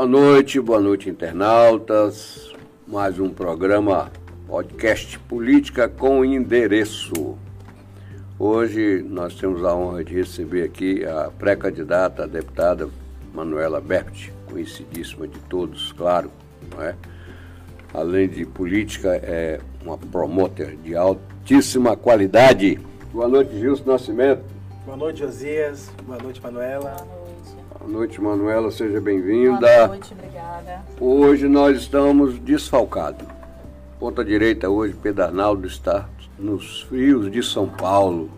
Boa noite, boa noite, internautas. Mais um programa podcast Política com Endereço. Hoje nós temos a honra de receber aqui a pré-candidata, a deputada Manuela Berti, conhecidíssima de todos, claro, não é? Além de política, é uma promoter de altíssima qualidade. Boa noite, Gilson Nascimento. Boa noite, Josias. Boa noite, Manuela. Boa noite. Manuela, seja bem-vinda. Boa noite, obrigada. Hoje nós estamos desfalcados. Ponta direita hoje, Pedernaldo está nos frios de São Paulo.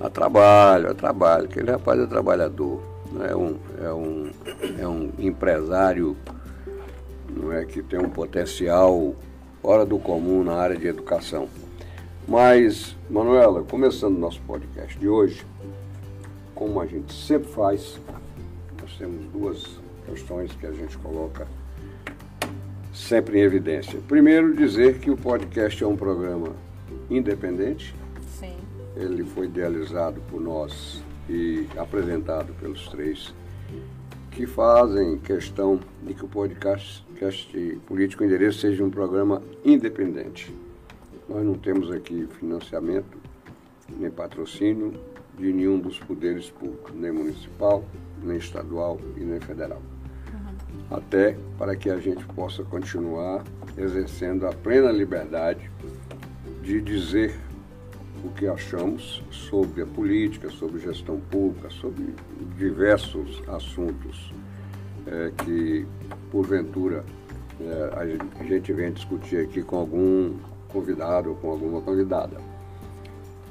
A trabalho, a trabalho. Aquele rapaz é trabalhador. Não é um, é um, é um empresário não é, que tem um potencial fora do comum na área de educação. Mas, Manuela, começando o nosso podcast de hoje, como a gente sempre faz, nós temos duas questões que a gente coloca sempre em evidência. Primeiro, dizer que o podcast é um programa independente. Sim. Ele foi idealizado por nós e apresentado pelos três que fazem questão de que o podcast Político Endereço seja um programa independente. Nós não temos aqui financiamento, nem patrocínio de nenhum dos poderes públicos, nem municipal, nem estadual e nem federal. Até para que a gente possa continuar exercendo a plena liberdade de dizer o que achamos sobre a política, sobre gestão pública, sobre diversos assuntos é, que, porventura, é, a gente vem discutir aqui com algum convidado ou com alguma convidada.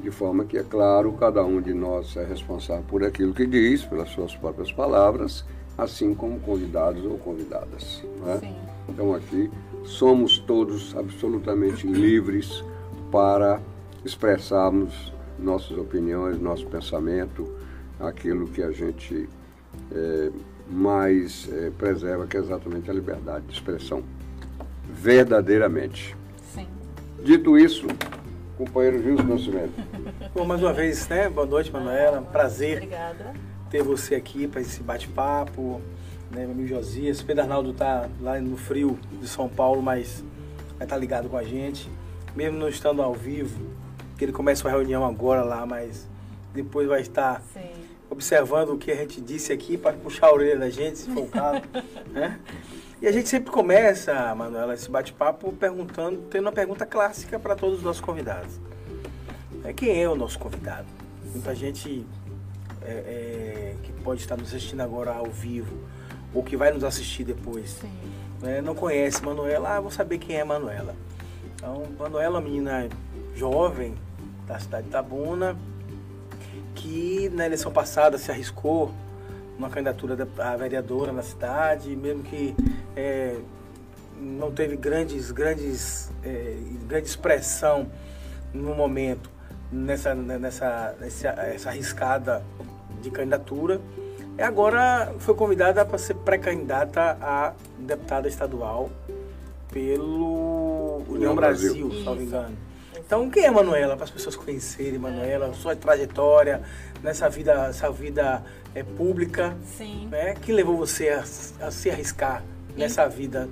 De forma que, é claro, cada um de nós é responsável por aquilo que diz, pelas suas próprias palavras, assim como convidados ou convidadas. Né? Então, aqui somos todos absolutamente livres para expressarmos nossas opiniões, nosso pensamento, aquilo que a gente é, mais é, preserva, que é exatamente a liberdade de expressão, verdadeiramente. Sim. Dito isso, companheiro Gilson Nascimento. Bom, mais uma vez, né? Boa noite, Manuela. Prazer Obrigada. ter você aqui para esse bate-papo. Né, meu amigo Josias. Pedro Arnaldo tá lá no frio de São Paulo, mas vai estar ligado com a gente. Mesmo não estando ao vivo, que ele começa uma reunião agora lá, mas depois vai estar Sim. observando o que a gente disse aqui para puxar a orelha da gente, se for o caso. né? E a gente sempre começa, Manuela, esse bate-papo perguntando, tendo uma pergunta clássica para todos os nossos convidados. É, quem é o nosso convidado? Muita gente é, é, que pode estar nos assistindo agora ao vivo ou que vai nos assistir depois né, não conhece Manuela, ah, vou saber quem é Manuela. Então, Manuela é uma menina jovem da cidade de Itabuna, que na eleição passada se arriscou uma candidatura a vereadora na cidade, mesmo que é, não teve grandes, grandes, é, grande expressão no momento nessa, nessa, nessa essa arriscada de candidatura. E agora foi convidada para ser pré-candidata a deputada estadual pelo União Brasil. Brasil, salvo engano. Então, quem é Manuela? Para as pessoas conhecerem Manuela, sua trajetória nessa vida, essa vida é, pública, Sim. né? Que levou você a, a se arriscar nessa vida?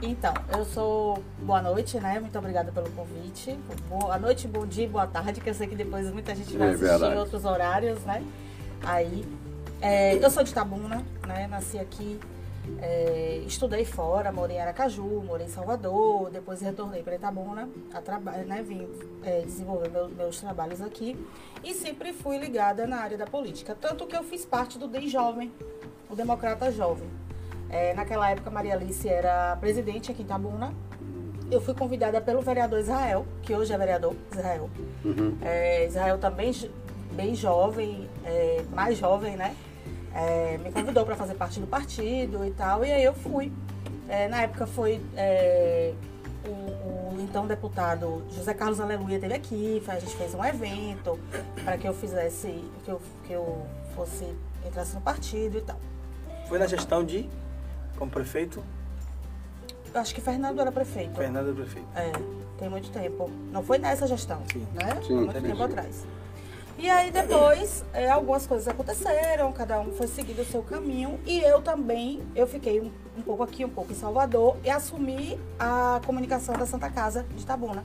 Então, eu sou. Boa noite, né? Muito obrigada pelo convite. Boa noite, bom dia, boa tarde, que eu sei que depois muita gente vai É assistir verdade. em outros horários, né? Aí. é, eu sou de Itabuna, né? Nasci aqui. É, estudei fora, morei em Aracaju, morei em Salvador, depois retornei para Itabuna, a né, vim é, desenvolver meu- meus trabalhos aqui e sempre fui ligada na área da política. Tanto que eu fiz parte do DEI Jovem, o Democrata Jovem. É, naquela época, Maria Alice era presidente aqui em Itabuna. Eu fui convidada pelo vereador Israel, que hoje é vereador Israel. Uhum. É, Israel também bem jovem, é, mais jovem, né? É, me convidou para fazer parte do partido e tal, e aí eu fui. É, na época foi é, o, o então deputado José Carlos Aleluia teve aqui, a gente fez um evento para que eu fizesse, que eu, que eu fosse, entrasse no partido e tal. Foi na gestão de, como prefeito, Eu acho que Fernando era prefeito. Fernando Prefeito. É, tem muito tempo. Não foi nessa gestão, Sim. né? Sim, Foi muito tempo atrás. E aí depois é, algumas coisas aconteceram, cada um foi seguindo o seu caminho e eu também, eu fiquei um, um, pouco aqui, um pouco em Salvador e assumi a comunicação da Santa Casa de Tabuna,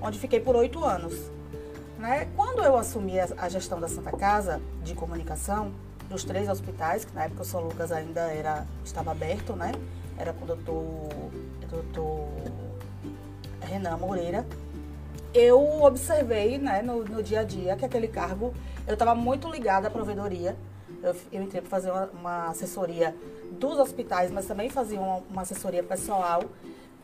onde fiquei por oito anos. Né? Quando eu assumi a, a, gestão da Santa Casa de comunicação, dos três hospitais, que na época o São Lucas ainda era, estava aberto, né? Era com o doutor, doutor Renan Moreira, eu observei né, no, no, dia a dia que aquele cargo, eu estava muito ligada à provedoria. Eu, eu entrei para fazer uma, uma, assessoria dos hospitais, mas também fazia uma, uma, assessoria pessoal.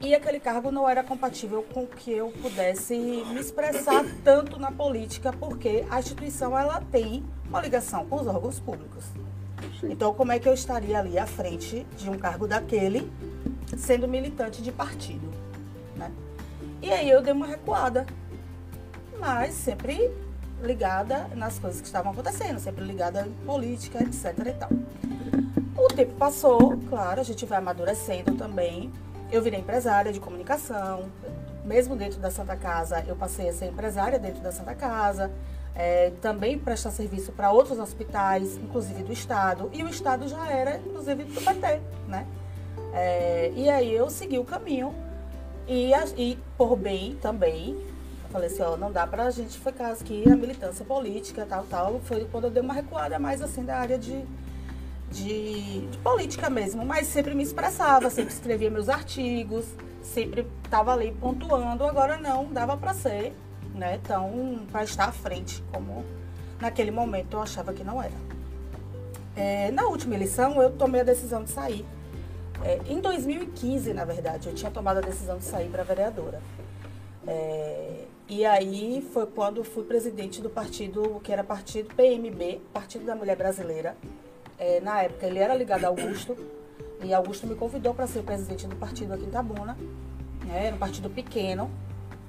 E aquele cargo não era compatível com que eu pudesse me expressar tanto na política, porque a instituição ela tem uma ligação com os órgãos públicos. Sim. Então, como é que eu estaria ali à frente de um cargo daquele, sendo militante de partido? Né? E aí eu dei uma recuada mas sempre ligada nas coisas que estavam acontecendo, sempre ligada em política, etc e tal. O tempo passou, claro, a gente vai amadurecendo também. Eu virei empresária de comunicação, mesmo dentro da Santa Casa, eu passei a ser empresária dentro da Santa Casa, é, também prestar serviço para outros hospitais, inclusive do Estado, e o Estado já era, inclusive, do PT, né? É, e aí eu segui o caminho e, e por bem também Falei assim, ó, não dá pra gente ficar aqui a militância política, tal, tal. Foi quando eu dei uma recuada mais assim da área de, de, de política mesmo. Mas sempre me expressava, sempre escrevia meus artigos, sempre estava ali pontuando. Agora não, dava para ser, né? Então, para estar à frente, como naquele momento eu achava que não era. É, na última eleição, eu tomei a decisão de sair. É, em 2015, na verdade, eu tinha tomado a decisão de sair para vereadora. É, e aí foi quando fui presidente do partido, que era partido PMB, Partido da Mulher Brasileira. É, na época ele era ligado a Augusto, e Augusto me convidou para ser presidente do partido aqui em Tabuna. Né? Era um partido pequeno.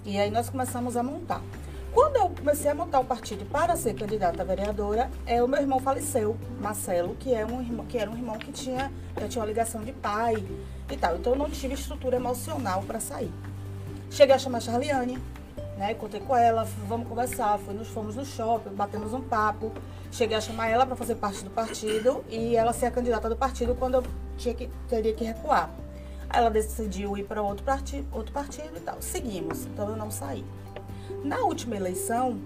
E aí nós começamos a montar. Quando eu comecei a montar o partido para ser candidata a vereadora, é, o meu irmão faleceu, Marcelo, que, é um irmão, que era um irmão que tinha, eu tinha uma ligação de pai e tal. Então eu não tive estrutura emocional para sair. Cheguei a chamar Charliane, né? Contei com ela, vamos conversar, fui nos, fomos no shopping, batemos um papo. Cheguei a chamar ela para fazer parte do partido e ela ser a candidata do partido quando eu tinha que, teria que recuar. Aí ela decidiu ir para outro partido, outro partido e tal. Seguimos, então eu não saí. Na última eleição,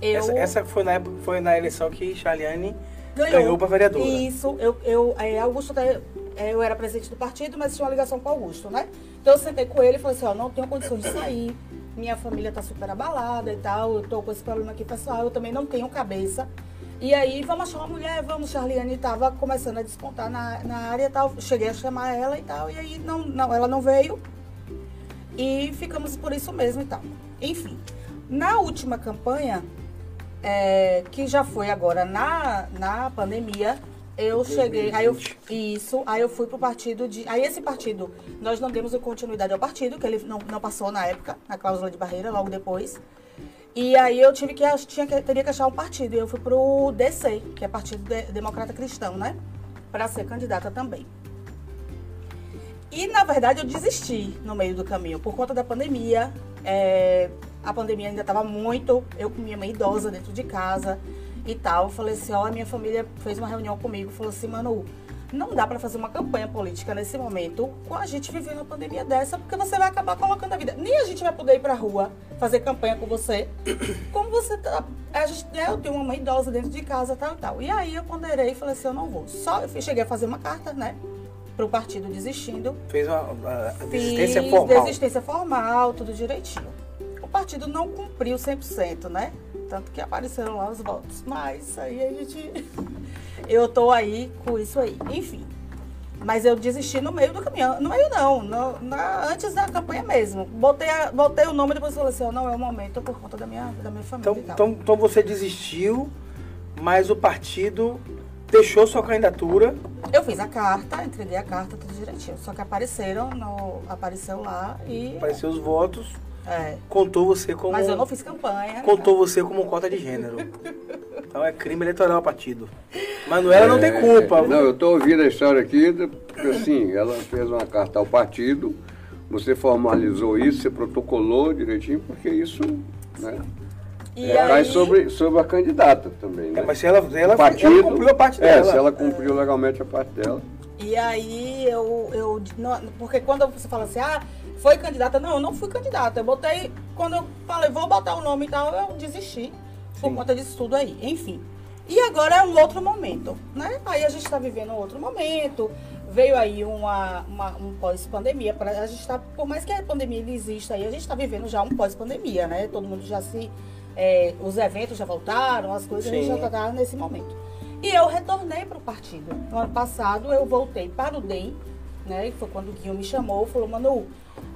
eu. Essa, essa foi, na, foi na eleição que Charliane ganhou, ganhou para vereadora. Isso, eu, eu, é, Augusto, eu era presidente do partido, mas tinha uma ligação com Augusto, né? Então eu sentei com ele e falei assim: ó, não tenho condições de sair minha família tá super abalada e tal, eu tô com esse problema aqui pessoal, eu também não tenho cabeça. E aí, vamos achar uma mulher, vamos, Charliane tava começando a despontar na, na área e tal, cheguei a chamar ela e tal, e aí não, não, ela não veio. E ficamos por isso mesmo e tal. Enfim, na última campanha, é, que já foi agora na, na pandemia, eu cheguei, aí eu isso, aí eu fui pro partido de, aí esse partido nós não demos continuidade ao partido, que ele não, não passou na época, na cláusula de barreira, logo depois. E aí eu tive que tinha que teria que achar um partido, e eu fui pro DC, que é Partido de, Democrata Cristão, né, para ser candidata também. E na verdade eu desisti no meio do caminho por conta da pandemia. É, a pandemia ainda estava muito, eu com minha mãe idosa dentro de casa e tal. Eu falei assim, ó, a minha família fez uma reunião comigo, falou assim, Manu, não dá para fazer uma campanha política nesse momento com a gente vivendo uma pandemia dessa, porque você vai acabar colocando a vida. Nem a gente vai poder ir pra rua fazer campanha com você, como você tá. A gente, né, eu tenho uma mãe idosa dentro de casa, tal e tal. E aí eu ponderei e falei assim, eu não vou. Só eu cheguei a fazer uma carta, né? Pro partido desistindo. Fez uma, uma desistência Fiz formal. Desistência formal, tudo direitinho. O partido não cumpriu 100%, né? Tanto que apareceram lá os votos. Mas aí a gente. Eu tô aí com isso aí. Enfim. Mas eu desisti no meio do caminho. No meio não, no, na, antes da campanha mesmo. Botei, a, botei o nome e depois falei assim, oh, não é o momento por conta da minha, da minha família. Então, então, então você desistiu, mas o partido deixou sua candidatura. Eu fiz a carta, entreguei a carta, tudo direitinho. Só que apareceram, no, apareceu lá e. Apareceu os votos. É. Contou você como. Mas eu não fiz campanha. Contou você como cota de gênero. então é crime eleitoral partido. Manuela é, não tem culpa. Não, eu estou ouvindo a história aqui, porque assim, ela fez uma carta ao partido, você formalizou isso, você protocolou direitinho, porque isso, né? E É, cai aí, sobre, sobre a candidata também, né? É, mas se ela, ela, partido, ela cumpriu a parte é, dela. se ela cumpriu legalmente a parte dela. E aí eu, eu não, porque quando você fala assim, ah, foi candidata, não, eu não fui candidata. Eu botei, quando eu falei, vou botar o nome e tal, eu desisti por Sim. conta disso tudo aí. Enfim. E agora é um outro momento, né? Aí a gente está vivendo um outro momento. Veio aí uma, uma- um pós-pandemia. A gente tá, por mais que a pandemia exista aí, a gente está vivendo já um pós-pandemia, né? Todo mundo já se. é, os eventos já voltaram, as coisas, a gente Sim. já está nesse momento. E eu retornei para o partido. No ano passado eu voltei para o DEM, né? E foi quando o Guinho me chamou, falou, Manu,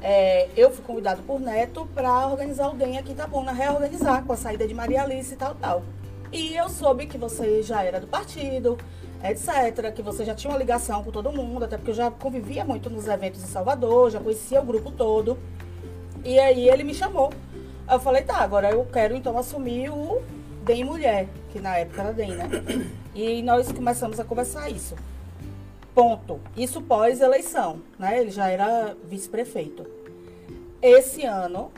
é, eu fui convidado por Neto para organizar o DEM aqui em Itabuna, reorganizar com a saída de Maria Alice e tal, tal. E eu soube que você já era do partido, etc., que você já tinha uma ligação com todo mundo, até porque eu já convivia muito nos eventos em Salvador, já conhecia o grupo todo. E aí ele me chamou. Eu falei, tá, agora eu quero então assumir o DEM Mulher, que na época era DEM, né? E nós começamos a conversar isso. Ponto. Isso pós-eleição, né? Ele já era vice-prefeito. Esse ano,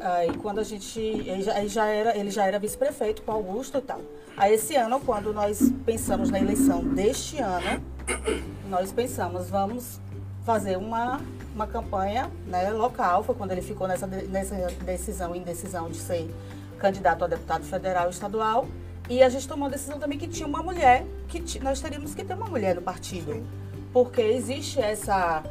aí quando a gente. Ele já, era, ele já era vice-prefeito com Augusto e tal. Aí esse ano, quando nós pensamos na eleição deste ano, nós pensamos, vamos fazer uma, uma campanha né, local. Foi quando ele ficou nessa, nessa decisão, indecisão de ser candidato a deputado federal e estadual. E a gente tomou a decisão também que tinha uma mulher, que nós teríamos que ter uma mulher no partido. Porque existe essa.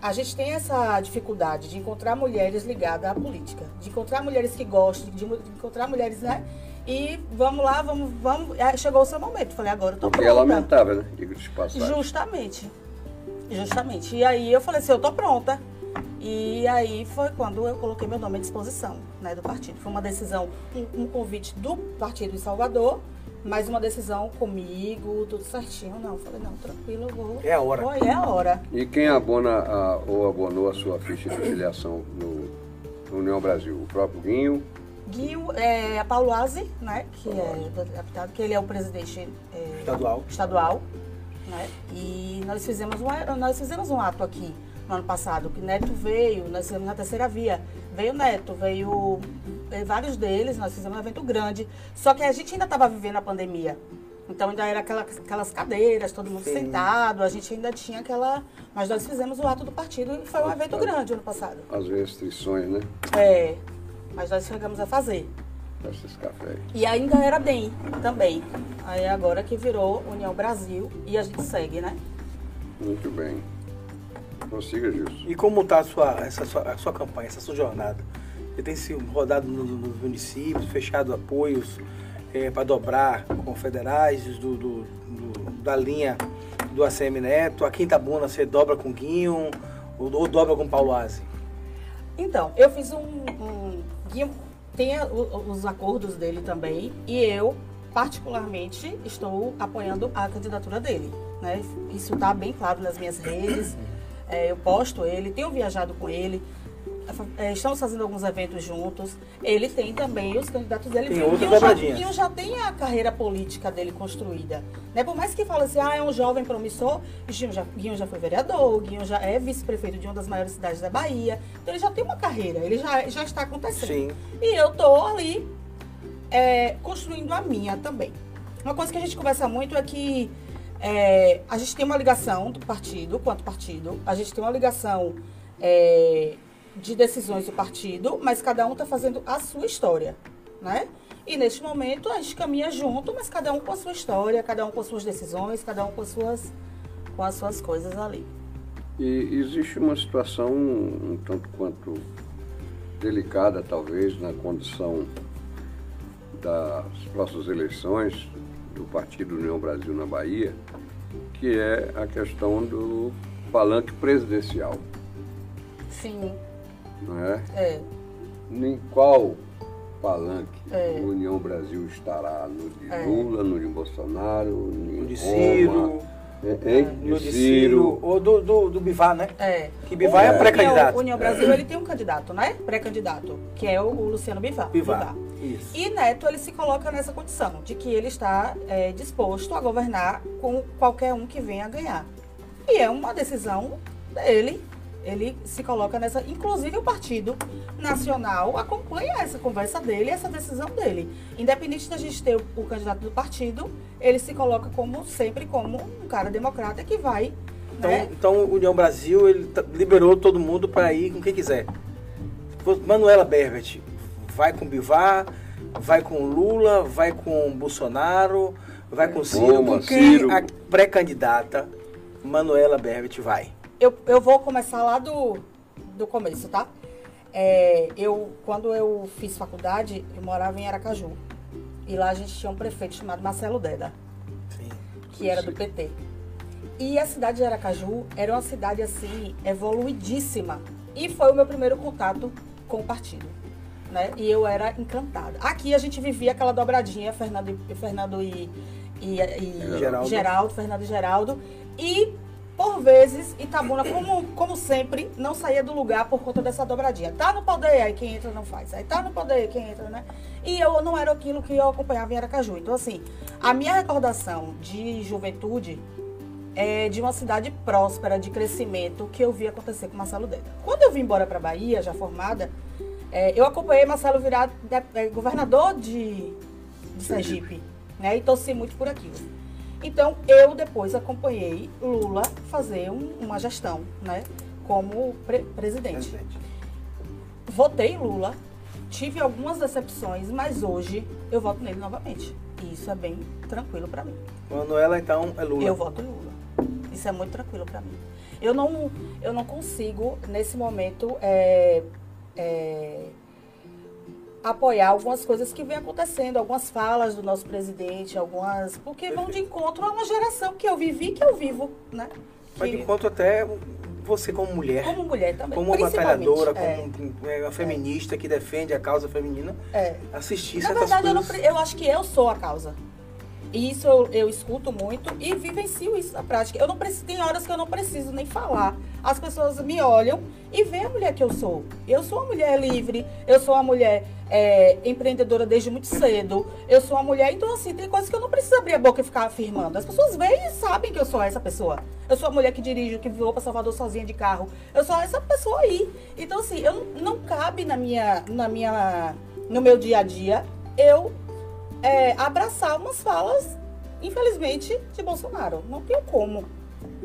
A gente tem essa dificuldade de encontrar mulheres ligadas à política, de encontrar mulheres que gostam, de, encontrar mulheres, né? E vamos lá, vamos, vamos. Aí Chegou o seu momento. Falei, agora eu tô Porque é pronta. lamentável, né? Digo de passagem. Justamente. Justamente. E aí eu falei assim, eu tô pronta. E aí foi quando eu coloquei meu nome à disposição né, do partido. Foi uma decisão, um, um convite do partido em Salvador, mas uma decisão comigo, tudo certinho. Não, falei, não, tranquilo, eu vou. É a hora. Foi, é a hora. E quem abona a- ou abonou a sua ficha de filiação no no União Brasil? O próprio Guinho? Guinho, é, a Paulo Aze, né, que é do deputado, que ele é o presidente é, Estadual. estadual, né? E nós fizemos um, nós fizemos um ato aqui no ano passado, que Neto veio, nós fizemos na terceira via. Veio Neto, veio eh, vários deles, nós fizemos um evento grande. Só que a gente ainda estava vivendo a pandemia. Então ainda era aquela, aquelas cadeiras, todo mundo Sim. sentado, a gente ainda tinha aquela. Mas nós fizemos o ato do partido e foi um evento grande ano passado. As restrições, né? É, mas nós chegamos a fazer. Desses cafés. E ainda era DEM também. Aí agora que virou União Brasil e a gente segue, né? Muito bem. Prossiga, Gilson. E como está a sua, essa sua, a sua campanha, essa sua jornada? Você tem se rodado no- nos municípios, fechado apoios para dobrar com federais do, do- do- da linha do ACM Neto. Aqui em Itabuna você dobra com Guinho ou, ou dobra com Paulo Aze? Então, eu fiz um. um Guinho tem a- os acordos dele também e eu, particularmente, estou apoiando a candidatura dele. Né? Isso está bem claro nas minhas redes. É, eu posto ele, tenho viajado com ele. é, estamos fazendo alguns eventos juntos. Ele tem também os candidatos dele. Tem O outras Guinho já, dobradinhas. o Guinho já tem a carreira política dele construída. Né? Por mais que fale assim, ah, é um jovem promissor, Guinho já, Guinho já foi vereador, o Guinho já é vice-prefeito de uma das maiores cidades da Bahia. Então ele já tem uma carreira, ele já, já está acontecendo. Sim. E eu tô ali é, construindo a minha também. Uma coisa que a gente conversa muito é que é, a gente tem uma ligação do partido, quanto partido, a gente tem uma ligação é, de decisões do partido, mas cada um está fazendo a sua história, né? E neste momento a gente caminha junto, mas cada um com a sua história, cada um com as suas decisões, cada um com as suas, com as suas coisas ali. E existe uma situação um tanto quanto delicada, talvez, na condição das próximas eleições do Partido União Brasil na Bahia, que é a questão do palanque presidencial. Sim, Não é? é. Em qual palanque É. o União Brasil estará? No de É. Lula, no de Bolsonaro, no No de Ciro, no de de Ciro. Ciro, ou do, do, do Bivar, né? É. Que Bivar é O pré-candidato. União- União Brasil, ele tem um candidato, né? Pré-candidato, que é o, o Luciano Bivar. Bivar. Isso. E Neto, ele se coloca nessa condição, de que ele está é, disposto a governar com qualquer um que venha a ganhar. E é uma decisão dele, Ele se coloca nessa. Inclusive o Partido Nacional acompanha essa conversa dele, essa decisão dele. Independente da gente ter o, candidato do partido, ele se coloca como sempre como um cara democrata que vai. Então, né? então União Brasil ele liberou todo mundo para ir com quem quiser. Manuela Berbert vai com Bivar, vai com Lula, vai com Bolsonaro, vai com Ciro. Com quem Ciro. a pré-candidata Manuela Berbert vai? Eu, eu vou começar lá do, do começo, tá? É, eu, quando eu fiz faculdade, eu morava em Aracaju. E lá a gente tinha um prefeito chamado Marcelo Deda, Sim. que era do PT. E a cidade de Aracaju era uma cidade, assim, evoluidíssima. E foi o meu primeiro contato com o partido. Né? E eu era encantada. Aqui a gente vivia aquela dobradinha, Fernando e, Fernando e, e, e Geraldo. Geraldo, Fernando e Geraldo. E, por vezes, Itabuna, como, como sempre, não saía do lugar por conta dessa dobradinha. Tá no poder, aí quem entra não faz. Aí tá no poder, quem entra, né? E eu não era aquilo que eu acompanhava em Aracaju. Então, assim, a minha recordação de juventude é de uma cidade próspera, de crescimento, que eu vi acontecer com Marcelo Deda. Quando eu vim embora para Bahia, já formada, é, eu acompanhei Marcelo virar de- é, governador de, de Sergipe, né? E torci muito por aquilo. Então, eu depois acompanhei Lula fazer um- uma gestão, né? Como pre- presidente. Presidente. Votei Lula, tive algumas decepções, mas hoje eu voto nele novamente. E isso é bem tranquilo para mim. Manuela, então, é Lula. Eu voto em Lula. Isso é muito tranquilo para mim. Eu não, eu não consigo, nesse momento, é, é, apoiar algumas coisas que vêm acontecendo, algumas falas do nosso presidente, algumas. Porque vão de encontro a uma geração que eu vivi e que eu vivo, né? Vai de Que- encontro até você como mulher. como mulher também. Como uma batalhadora, É, como é, uma feminista que defende a causa feminina, é. assistir Na verdade, eu, não eu acho que eu sou a causa. Isso eu, eu escuto muito e vivencio isso na prática. Eu não preciso, tem horas que eu não preciso nem falar. As pessoas me olham e veem a mulher que eu sou. Eu sou uma mulher livre, eu sou uma mulher é, empreendedora desde muito cedo. Eu sou uma mulher, então assim, tem coisas que eu não preciso abrir a boca e ficar afirmando. As pessoas veem e sabem que eu sou essa pessoa. Eu sou a mulher que dirige, que voou para Salvador sozinha de carro. Eu sou essa pessoa aí. Então assim, eu não cabe na minha, na minha, no meu dia a dia eu é, abraçar umas falas, infelizmente, de Bolsonaro. Não tem como.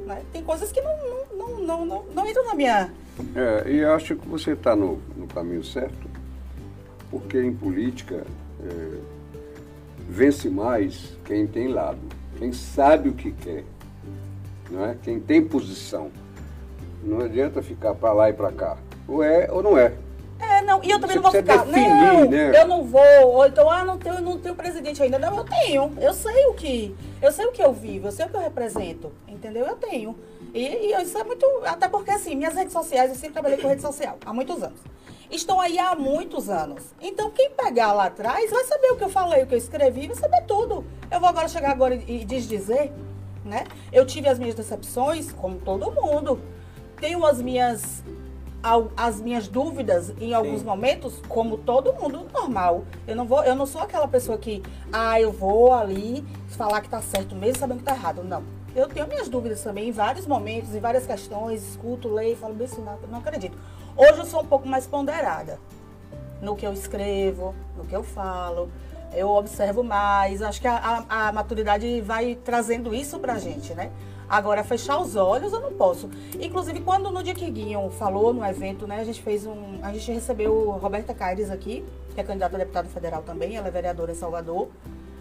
né? Tem coisas que não, não, não, não, não, não entram na minha. É, e acho que você está no, no caminho certo, porque em política é, vence mais quem tem lado, quem sabe o que quer, não é? quem tem posição. Não adianta ficar para lá e para cá. Ou é ou não é. É, não, e eu também Você não vou ficar. definir, não, né? eu não vou. Ou então, ah, não tenho, não tenho presidente ainda. Não, eu tenho. Eu sei o que. Eu sei o que eu vivo, eu sei o que eu represento. Entendeu? Eu tenho. E, e isso é muito. Até porque, assim, minhas redes sociais, eu sempre trabalhei com rede social há muitos anos. Estão aí há muitos anos. Então, quem pegar lá atrás vai saber o que eu falei, o que eu escrevi, vai saber tudo. Eu vou agora chegar agora e, e desdizer, né? Eu tive as minhas decepções, como todo mundo. Tenho as minhas ao- as minhas dúvidas em alguns Sim. momentos, como todo mundo normal. Eu não vou, eu não sou aquela pessoa que, ah, eu vou ali falar que tá certo mesmo sabendo que tá errado. Não. Eu tenho minhas dúvidas também em vários momentos, em várias questões, escuto, leio, falo bem assim, não, não acredito. Hoje eu sou um pouco mais ponderada no que eu escrevo, no que eu falo. Eu observo mais. Acho que a, a- a maturidade vai trazendo isso pra gente, né? Agora, fechar os olhos eu não posso. Inclusive, quando no dia que Guinho falou no evento, né, a gente fez um. A gente recebeu Roberta Caires aqui, que é candidata a deputada federal também, ela é vereadora em Salvador.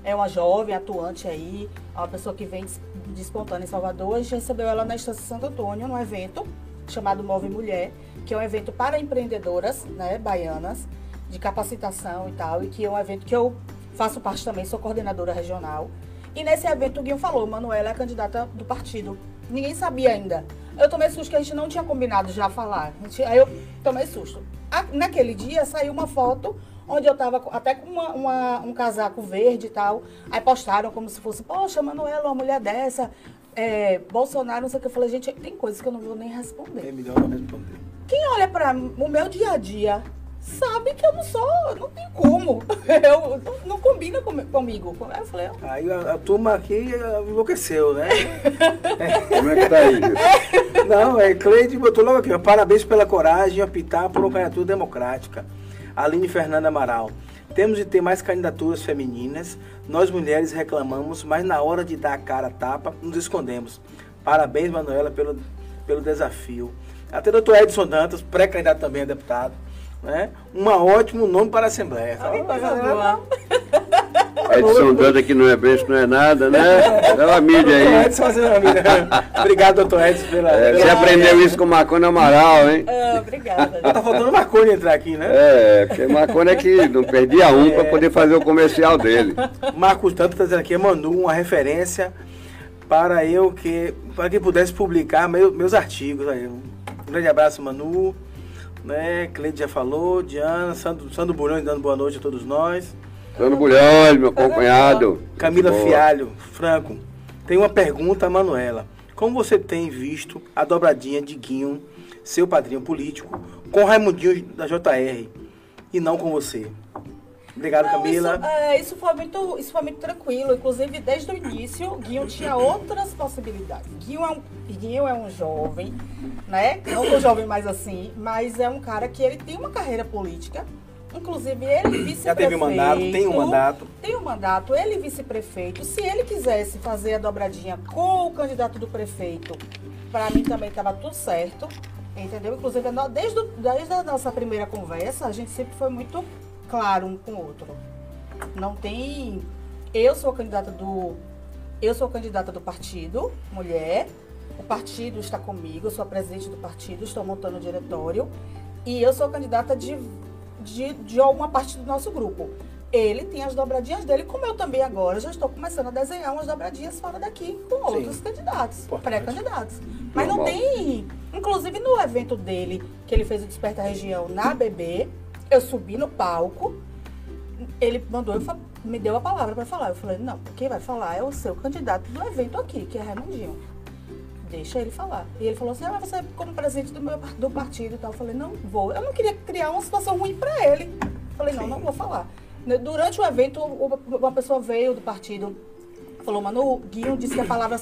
É uma jovem, atuante aí, é uma pessoa que vem des- despontando em Salvador. A gente recebeu ela na Estância Santo Antônio, num evento chamado Move Mulher, que é um evento para empreendedoras né, baianas, de capacitação e tal, e que é um evento que eu faço parte também, sou coordenadora regional. E nesse evento o Guinho falou, Manuela é a candidata do partido. Ninguém sabia ainda. Eu tomei susto que a gente não tinha combinado já falar. A gente- aí eu tomei susto. A- naquele dia saiu uma foto onde eu tava com- até com uma- uma- um casaco verde e tal. Aí postaram como se fosse, poxa, Manuela, uma mulher dessa, é, Bolsonaro, não sei o que. Eu falei, gente, tem coisas que eu não vou nem responder. É melhor não responder. Quem olha para o meu dia a dia sabe que eu não sou, não tem como. Eu, não, não combina com, comigo. Aí eu falei, ó, Aí a, a turma aqui eh, enlouqueceu, né? Como é que tá aí? Não, é Cleide botou logo aqui, ó, parabéns pela coragem em optar por uma candidatura democrática. Aline Fernanda Amaral. Temos de ter mais candidaturas femininas. Nós mulheres reclamamos, mas na hora de dar a cara a tapa, nos escondemos. Parabéns, Manuela, pelo, pelo desafio. Até doutor Edson Dantas, pré-candidato também a deputado. Né? Um ótimo nome para a Assembleia. que coisa boa. Edson Danda que não é beijo, não é nada, né? É uma mídia aí. Edson fazendo a mídia. Obrigado, doutor Edson, pela. É, você aprendeu isso com Marconi Amaral, hein? Ah, obrigada. Tá faltando uma coisa entrar aqui, né? É, porque Marconi é que não perdia um para poder fazer o comercial dele. Marcos Tanto está dizendo aqui, Manu, uma referência para eu que para que pudesse publicar meu- meus artigos. Aí, um grande abraço, Manu. Né? Cleide já falou, Diana, Sandro, Sandro Bulhões dando boa noite a todos nós. Sandro Bulhões, meu concunhado. Camila Boa. Fialho, Franco, tem uma pergunta a Manuela. Como você tem visto a dobradinha de Guinho, seu padrinho político, com Raimundinho da JR e não com você? Obrigado, Não, Camila. Isso, é, isso foi muito, isso foi muito tranquilo. Inclusive, desde o início, o Guinho tinha outras possibilidades. Guinho é um, Guinho é um jovem, né? Não tão jovem mais assim, mas é um cara que ele tem uma carreira política. Inclusive, ele vice-prefeito. Já teve um mandato, tem um mandato. Tem um mandato, ele vice-prefeito. Se ele quisesse fazer a dobradinha com o candidato do prefeito, para mim também estava tudo certo. Entendeu? Inclusive, desde, desde a nossa primeira conversa, a gente sempre foi muito claro um com o outro. Não tem. Eu sou a candidata do. Eu sou candidata do partido, mulher. O partido está comigo, eu sou a presidente do partido, estou montando o diretório. E eu sou a candidata de, de, de alguma parte do nosso grupo. Ele tem as dobradinhas dele, como eu também agora já estou começando a desenhar umas dobradinhas fora daqui com outros candidatos, pré-candidatos. Mas não tem. Inclusive no evento dele, que ele fez o Desperta Região na BB, eu subi no palco, ele mandou, eu me deu a palavra para falar. Eu falei, não, quem vai falar é o seu candidato do evento aqui, que é Raimundinho. Deixa ele falar. E ele falou assim, ah, mas você como presidente do meu do partido e tal. Eu falei, não vou. Eu não queria criar uma situação ruim para ele. Eu falei, não, Sim. não vou falar. Durante o evento, uma pessoa veio do partido, falou, mano, o Guinho disse que a palavra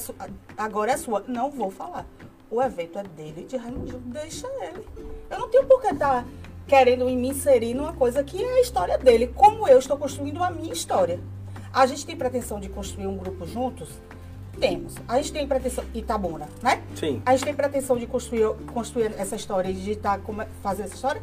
agora é sua. Não vou falar. O evento é dele, de Raimundinho. Deixa ele. Eu não tenho por que estar querendo me inserir numa coisa que é a história dele, como eu estou construindo a minha história. A gente tem pretensão de construir um grupo juntos? Temos. A gente tem pretensão. Itabuna, né? Sim. A gente tem pretensão de construir, construir essa história e de estar come- fazer essa história?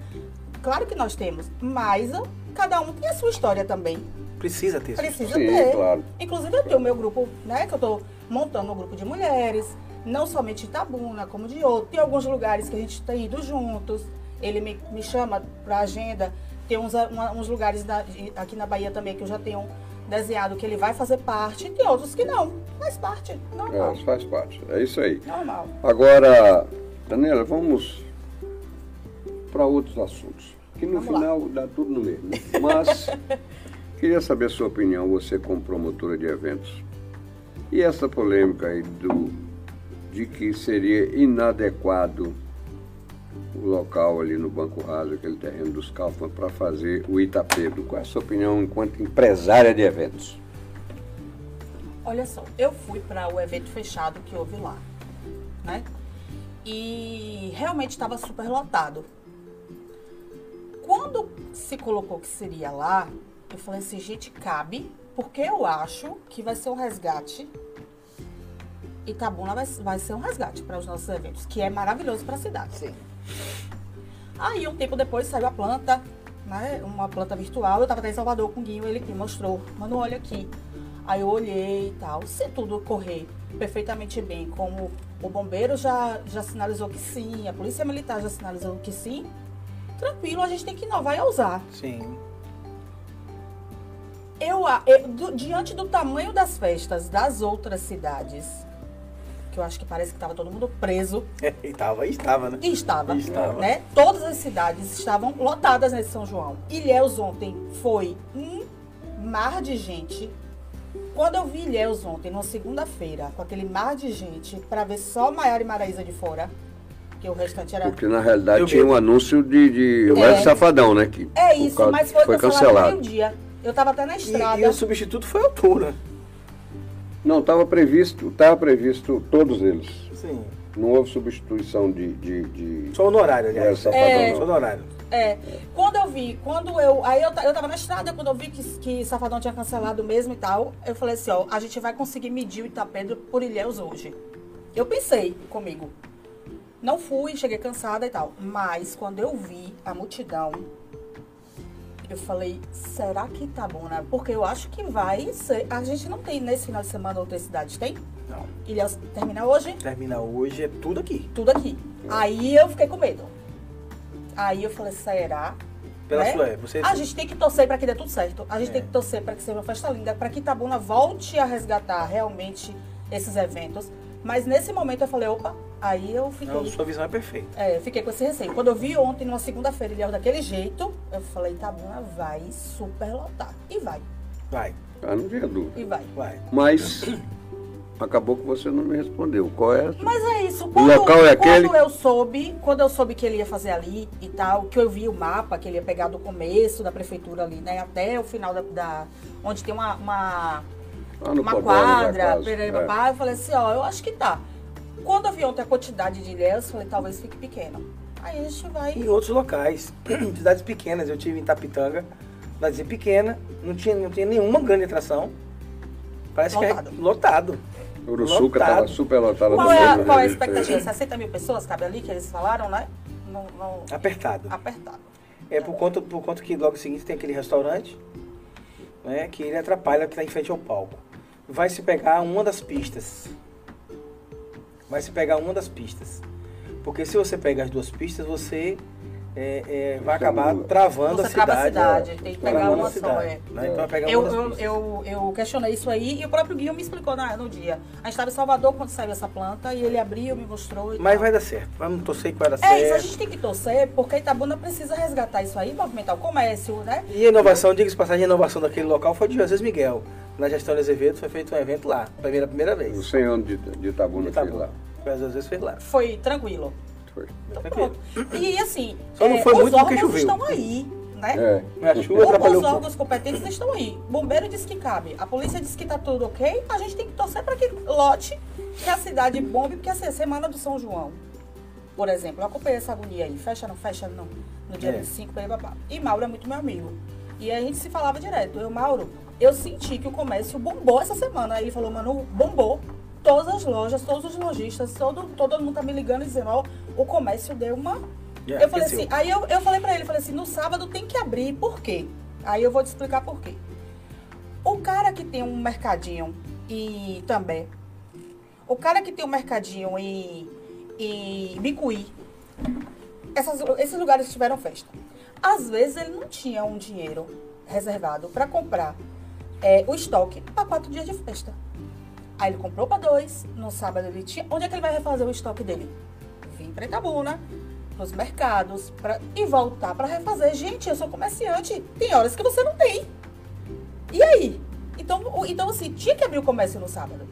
Claro que nós temos. Mas cada um tem a sua história também. Precisa ter isso. Precisa Sim, ter. claro. Inclusive eu tenho o meu grupo, né? Que eu tô montando um grupo de mulheres, não somente Itabuna, como de outros. Tem alguns lugares que a gente tem ido juntos. Ele me, me chama pra agenda. Tem uns, uma- uns lugares na- aqui na Bahia também que eu já tenho desenhado que ele vai fazer parte. E tem outros que não. Faz parte. Normal. É, faz parte. É isso aí. Normal. Agora, Daniela, vamos para outros assuntos. Que no Vamos lá. final dá tudo no mesmo. Mas queria saber a sua opinião, você como promotora de eventos. E essa polêmica aí do, de que seria inadequado o local ali no Banco Raso, aquele terreno dos Kaufmann, para fazer o Itapebro. Qual é a sua opinião enquanto empresária de eventos? Olha só, eu fui para o evento fechado que houve lá, né? E realmente estava super lotado. Quando se colocou que seria lá, eu falei assim, gente, cabe, porque eu acho que vai ser um resgate. Itabuna vai, vai ser um resgate para os nossos eventos, que é maravilhoso para a cidade. Sim. Aí, um tempo depois, saiu a planta, né? Uma planta virtual. Eu tava até em Salvador com o Guinho, ele me mostrou. Mano, olha aqui. Aí eu olhei e tal. Se tudo correr perfeitamente bem, como o bombeiro já, já sinalizou que sim, a polícia militar já sinalizou que sim, tranquilo, a gente tem que inovar e ousar. Sim. Eu, eu- do- diante do tamanho das festas das outras cidades, que eu acho que parece que estava todo mundo preso, E tava, e estava, né? E estava, Estava. né? Todas as cidades estavam lotadas nesse São João. Ilhéus ontem foi um mar de gente. Quando eu vi Ilhéus ontem, numa segunda-feira, com aquele mar de gente, para ver só Maiara e Maraísa de fora, porque o restante era. Porque na realidade Eu tinha vi. um anúncio de, de É. Safadão, né? Que, É isso, causa- mas foi, foi cancelado, cancelado. meio-dia. Eu tava até na E, estrada. e o substituto foi a altura. Não, estava previsto, estava previsto todos eles. Sim. Não houve substituição de, de, de Só no horário, aliás. É. não. Só no horário. É, quando eu vi, quando eu. Aí eu, eu tava na estrada, quando eu vi que, que Safadão tinha cancelado mesmo e tal, eu falei assim, ó, a gente vai conseguir medir o Itapedro por Ilhéus hoje. Eu pensei comigo. Não fui, cheguei cansada e tal. Mas quando eu vi a multidão, eu falei, será que tá bom, né? Porque eu acho que vai ser. A gente não tem nesse final de semana outras cidades, tem? Não. Ilhéus termina hoje? Termina hoje, é tudo aqui. Tudo aqui. Aí eu fiquei com medo. Aí eu falei, será? Pela Né? sua, é, você A gente tem que torcer para que dê tudo certo. A gente É. tem que torcer para que seja uma festa linda, para que Itabuna volte a resgatar realmente esses eventos. Mas nesse momento eu falei, opa, aí eu fiquei, Não, sua visão é perfeita. é, fiquei com esse receio. Quando eu vi ontem, numa segunda-feira, ele era daquele jeito, eu falei, Itabuna vai super lotar. E vai, Vai, Ah, não tinha dúvida. e vai. vai. Mas acabou que você não me respondeu. Qual é? Mas é isso. Quando, local é aquele? Quando eu soube, quando eu soube que ele ia fazer ali e tal, que eu vi o mapa que ele ia pegar do começo da prefeitura ali, né, até o final da, da- onde tem uma, uma, Ah, no uma quadra, perere, É. eu falei assim, ó, eu acho que tá. Quando eu vi ontem a quantidade de eu falei, talvez fique pequeno. Aí a gente vai. Em outros locais, cidades pequenas, eu tive em Tapitanga, cidadezinha pequena, não tinha, não tinha nenhuma grande atração. Parece Lotado. que é lotado. Uruçuca Lotado. estava super lotada. Qual no é, qual é a expectativa? feira. 60 mil pessoas, cabe ali, que eles falaram, né? Não, não, Apertado. apertado. É por conta, por conta que logo seguida tem aquele restaurante, né, que ele atrapalha que está em frente ao palco. Vai se pegar uma das pistas. Vai se pegar uma das pistas. Porque se você pega as duas pistas, você é, é, vai Você acabar travando Você a acaba a cidade. cidade, é. tem que pegar uma só, cidade, é. né? Então pegar Eu, eu, eu, eu questionei isso aí e o próprio Guilherme me explicou na, no dia. A gente estava em Salvador quando saiu essa planta e ele abriu, me mostrou. E Mas tal. vai dar certo. Vamos torcer que vai dar É isso, a certo. gente tem que torcer porque Itabuna precisa resgatar isso aí, movimentar o comércio, né? E a inovação, diga-se passagem, a inovação daquele local foi de Jesus Miguel. Na gestão de Azevedo foi feito um evento lá, primeira, primeira Os vez. 100 anos de, de Itabuna De Itabuna. lá. Foi às vezes fez lá. Foi tranquilo. Foi. Então, Tranquilo. E assim, Só não é, foi os muito porque órgãos choveu. estão aí, né? É. A chuva Os atrapalhou um pouco. órgãos competentes estão aí. Bombeiro diz que cabe. A polícia diz que tá tudo ok. A gente tem que torcer para que lote, que a cidade bombe, porque assim, a semana do São João, por exemplo, eu acompanhei essa agonia aí. Fecha, não fecha, não. No dia É. 25, aí, babá. E Mauro é muito meu amigo. E a gente se falava direto. Eu, Mauro, eu senti que o comércio bombou essa semana. Aí ele falou, mano, bombou. Todas as lojas, todos os lojistas, todo, todo mundo tá me ligando e dizendo, ó, o comércio deu uma É, eu falei assim, aí eu, eu falei pra ele, falei assim, no sábado tem que abrir, por quê? Aí eu vou te explicar por quê. O cara que tem um mercadinho e também, o cara que tem um mercadinho em, em Bicuí, essas- esses lugares tiveram festa. Às vezes ele não tinha um dinheiro reservado para comprar é, o estoque para quatro dias de festa. Aí ele comprou para dois, no sábado ele tinha. Onde é que ele vai refazer o estoque dele? Vim para Itabuna, nos mercados, pra, e voltar para refazer. Gente, eu sou comerciante, tem horas que você não tem. E aí? Então, então assim, tinha que abrir o comércio no sábado.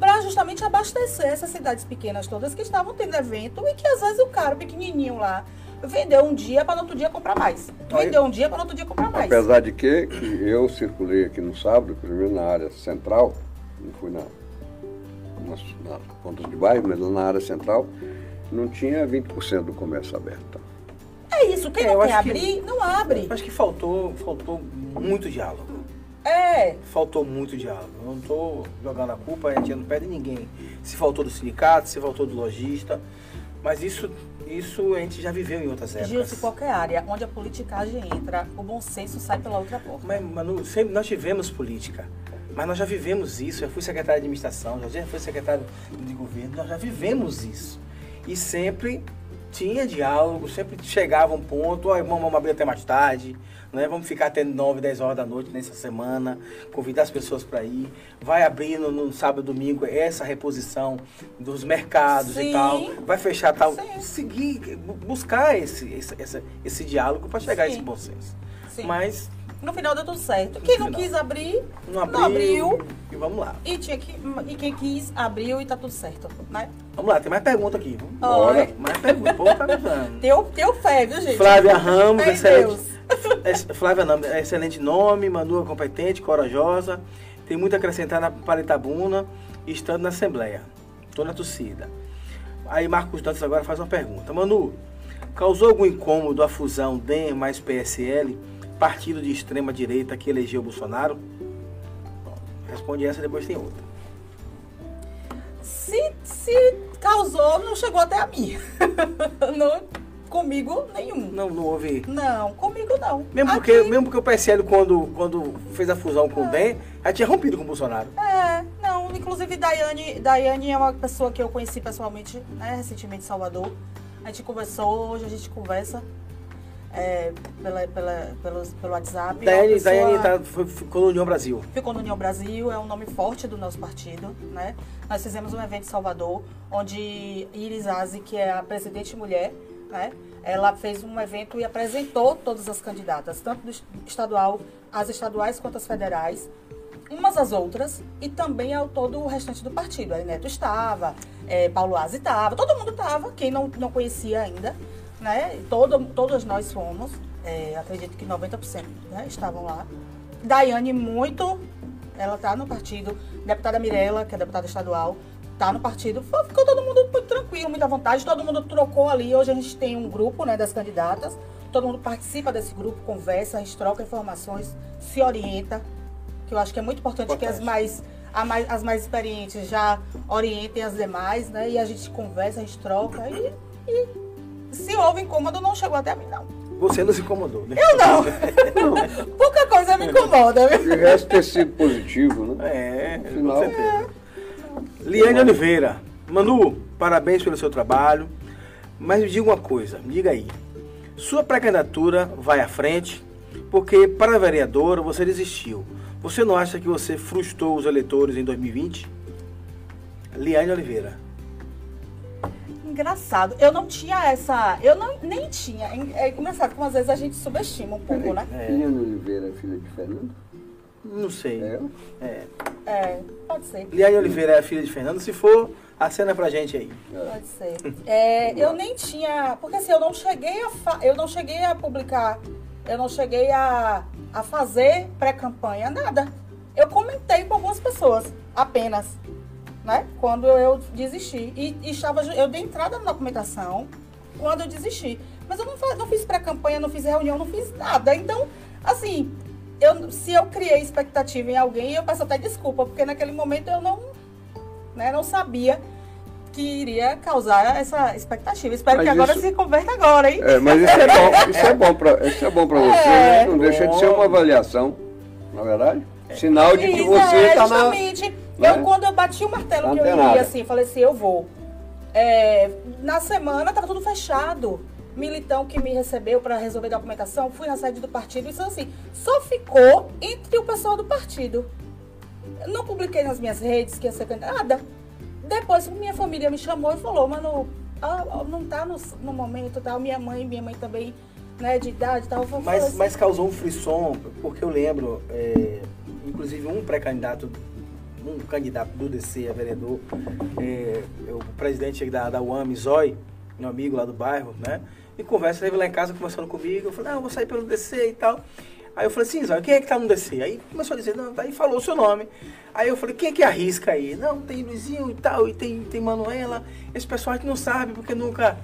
Para justamente abastecer essas cidades pequenas todas que estavam tendo evento e que às vezes o cara pequenininho lá vendeu um dia para no outro dia comprar mais. Aí- Vendeu um dia para no outro dia comprar mais. Apesar de que, que eu circulei aqui no sábado, primeiro na área central, não fui na, nas, nas pontas de bairro, mas lá na área central, não tinha 20% do comércio aberto. É isso, quem É, não quer que- abrir, não abre. Acho que faltou, faltou muito diálogo. É, Faltou muito diálogo. Eu não estou jogando a culpa, a gente não pede ninguém. Se faltou do sindicato, se faltou do lojista. Mas isso, isso a gente já viveu em outras épocas. Gilson, qualquer área onde a politicagem entra, o bom senso sai pela outra porta. Mas, Manu, sempre nós tivemos política. Mas nós já vivemos isso. Eu fui secretário de administração, já fui secretário de governo, nós já vivemos isso. E sempre tinha diálogo, sempre chegava um ponto, ó, vamos, vamos abrir até mais tarde, né? vamos ficar até 9, 10 horas da noite nessa semana, convidar as pessoas para ir. Vai abrir no, sábado e domingo essa reposição dos mercados Sim. e tal. Vai fechar tal. Sim. Seguir, bu- buscar esse, esse, esse, esse diálogo para chegar a esse Sim. bom senso. Sim. Mas No final deu tudo certo. Quem não quis abrir, Não abriu. não abriu. E vamos lá. E, tinha que, e quem quis, abriu e tá tudo certo, né? Vamos lá, tem mais pergunta aqui. Bora. Mais pergunta. O povo tá. Teu, teu fé, viu, gente? Flávia Ramos, Ai, excelente. É, Flávia Ramos, é excelente nome, Manu é competente, corajosa, tem muito a acrescentar na, para Itabuna, estando na Assembleia. Estou na torcida. Aí Marcos Dantas agora faz uma pergunta. Manu, causou algum incômodo a fusão DEM mais PSL, partido de extrema direita que elegeu Bolsonaro? Bom, responde essa, depois tem outra. Se, se causou, não chegou até a mim. não, comigo, nenhum. Não, não houve. Não, comigo não. Mesmo Aqui- porque, mesmo porque o PSL, quando, quando fez a fusão com o DEM, já tinha rompido com o Bolsonaro. É, não, inclusive Daiane, Daiane é uma pessoa que eu conheci pessoalmente, né, recentemente em Salvador. A gente conversou, hoje a gente conversa é, pela, pela, pelo, pelo WhatsApp. É Daiane, pessoa- Daiane tá, ficou no União Brasil. Ficou no União Brasil, é um nome forte do nosso partido, né? Nós fizemos um evento em Salvador, onde Iris Aze, que é a presidente mulher, né? Ela fez um evento e apresentou todas as candidatas, tanto do estadual, as estaduais quanto as federais, umas às outras, e também ao todo o restante do partido. Aí Neto estava, eh, Paulo Aze estava, todo mundo estava, quem não, não conhecia ainda, né? Todo, todas nós fomos, eh, acredito que 90% né, estavam lá. Daiane muito, ela tá no partido. Deputada Mirella, que é deputada estadual, tá no partido. Ficou todo mundo muito tranquilo, muita vontade. Todo mundo trocou ali. Hoje a gente tem um grupo né, das candidatas. Todo mundo participa desse grupo, conversa, a gente troca informações, se orienta. Que eu acho que é muito importante que as Importante. mais, mais- as mais experientes já orientem as demais, né? E a gente conversa, a gente troca. E, e se houve incômodo, não chegou até a mim, não. Você não se incomodou, né? Eu não. Pouca coisa me incomoda, viu? De resto ter sido positivo, né? É, Afinal- com certeza. Liane Oliveira. Manu, parabéns pelo seu trabalho. Mas me diga uma coisa, me diga aí. Sua pré-candidatura vai à frente porque para vereadora você desistiu. Você não acha que você frustrou os eleitores em 2020? Liane Oliveira. Engraçado. Eu não tinha essa. Eu não, nem tinha. É engraçado como às vezes a gente subestima um pouco, né? É, Oliveira é filha de Fernando? não sei. É. É. É, pode ser. Liane Oliveira é a filha de Fernando. Se for, acena pra gente aí. Pode ser. É, eu nem tinha. Porque assim, eu não cheguei a, fa- eu não cheguei a publicar, eu não cheguei a, a fazer pré-campanha, nada. Eu comentei com algumas pessoas, apenas. Né? Quando eu desisti. E, e estava, eu dei entrada na documentação quando eu desisti. Mas eu não, não fiz pré-campanha, não fiz reunião, não fiz nada. Então, assim, eu, se eu criei expectativa em alguém, eu peço até desculpa, porque naquele momento eu não, né, não sabia que iria causar essa expectativa. Espero Mas que agora isso- se converta agora, hein? É, mas isso é bom, isso é bom pra, isso é bom você, É. né? Não deixa de ser uma avaliação, na verdade. Sinal de que Isso, você é, está na. Né? Eu, quando eu bati o martelo que eu iria, assim, falei assim, eu vou. É, na semana tava tudo fechado. Militão que me recebeu para resolver documentação, fui na sede do partido, isso assim, só ficou entre o pessoal do partido. Eu não publiquei nas minhas redes que ia ser candidata. Depois minha família me chamou e falou, mano, ah, não tá no, no momento tal. Minha mãe, minha mãe também, né, de idade tal. Mas, assim, mas causou um frisson, porque eu lembro, é, inclusive um pré-candidato, um candidato do DC a vereador, é, o presidente da, da UAM, Zói, meu amigo lá do bairro, né? E conversa, ele lá em casa conversando comigo, eu falei, não, eu vou sair pelo DC e tal. Aí eu falei assim, Zói, quem é que tá no DC? Aí começou a dizer, não, aí falou o seu nome. Aí eu falei, quem é que arrisca aí? Não, tem Luizinho e tal, e tem, tem Manuela. Esse pessoal a gente não sabe, porque nunca,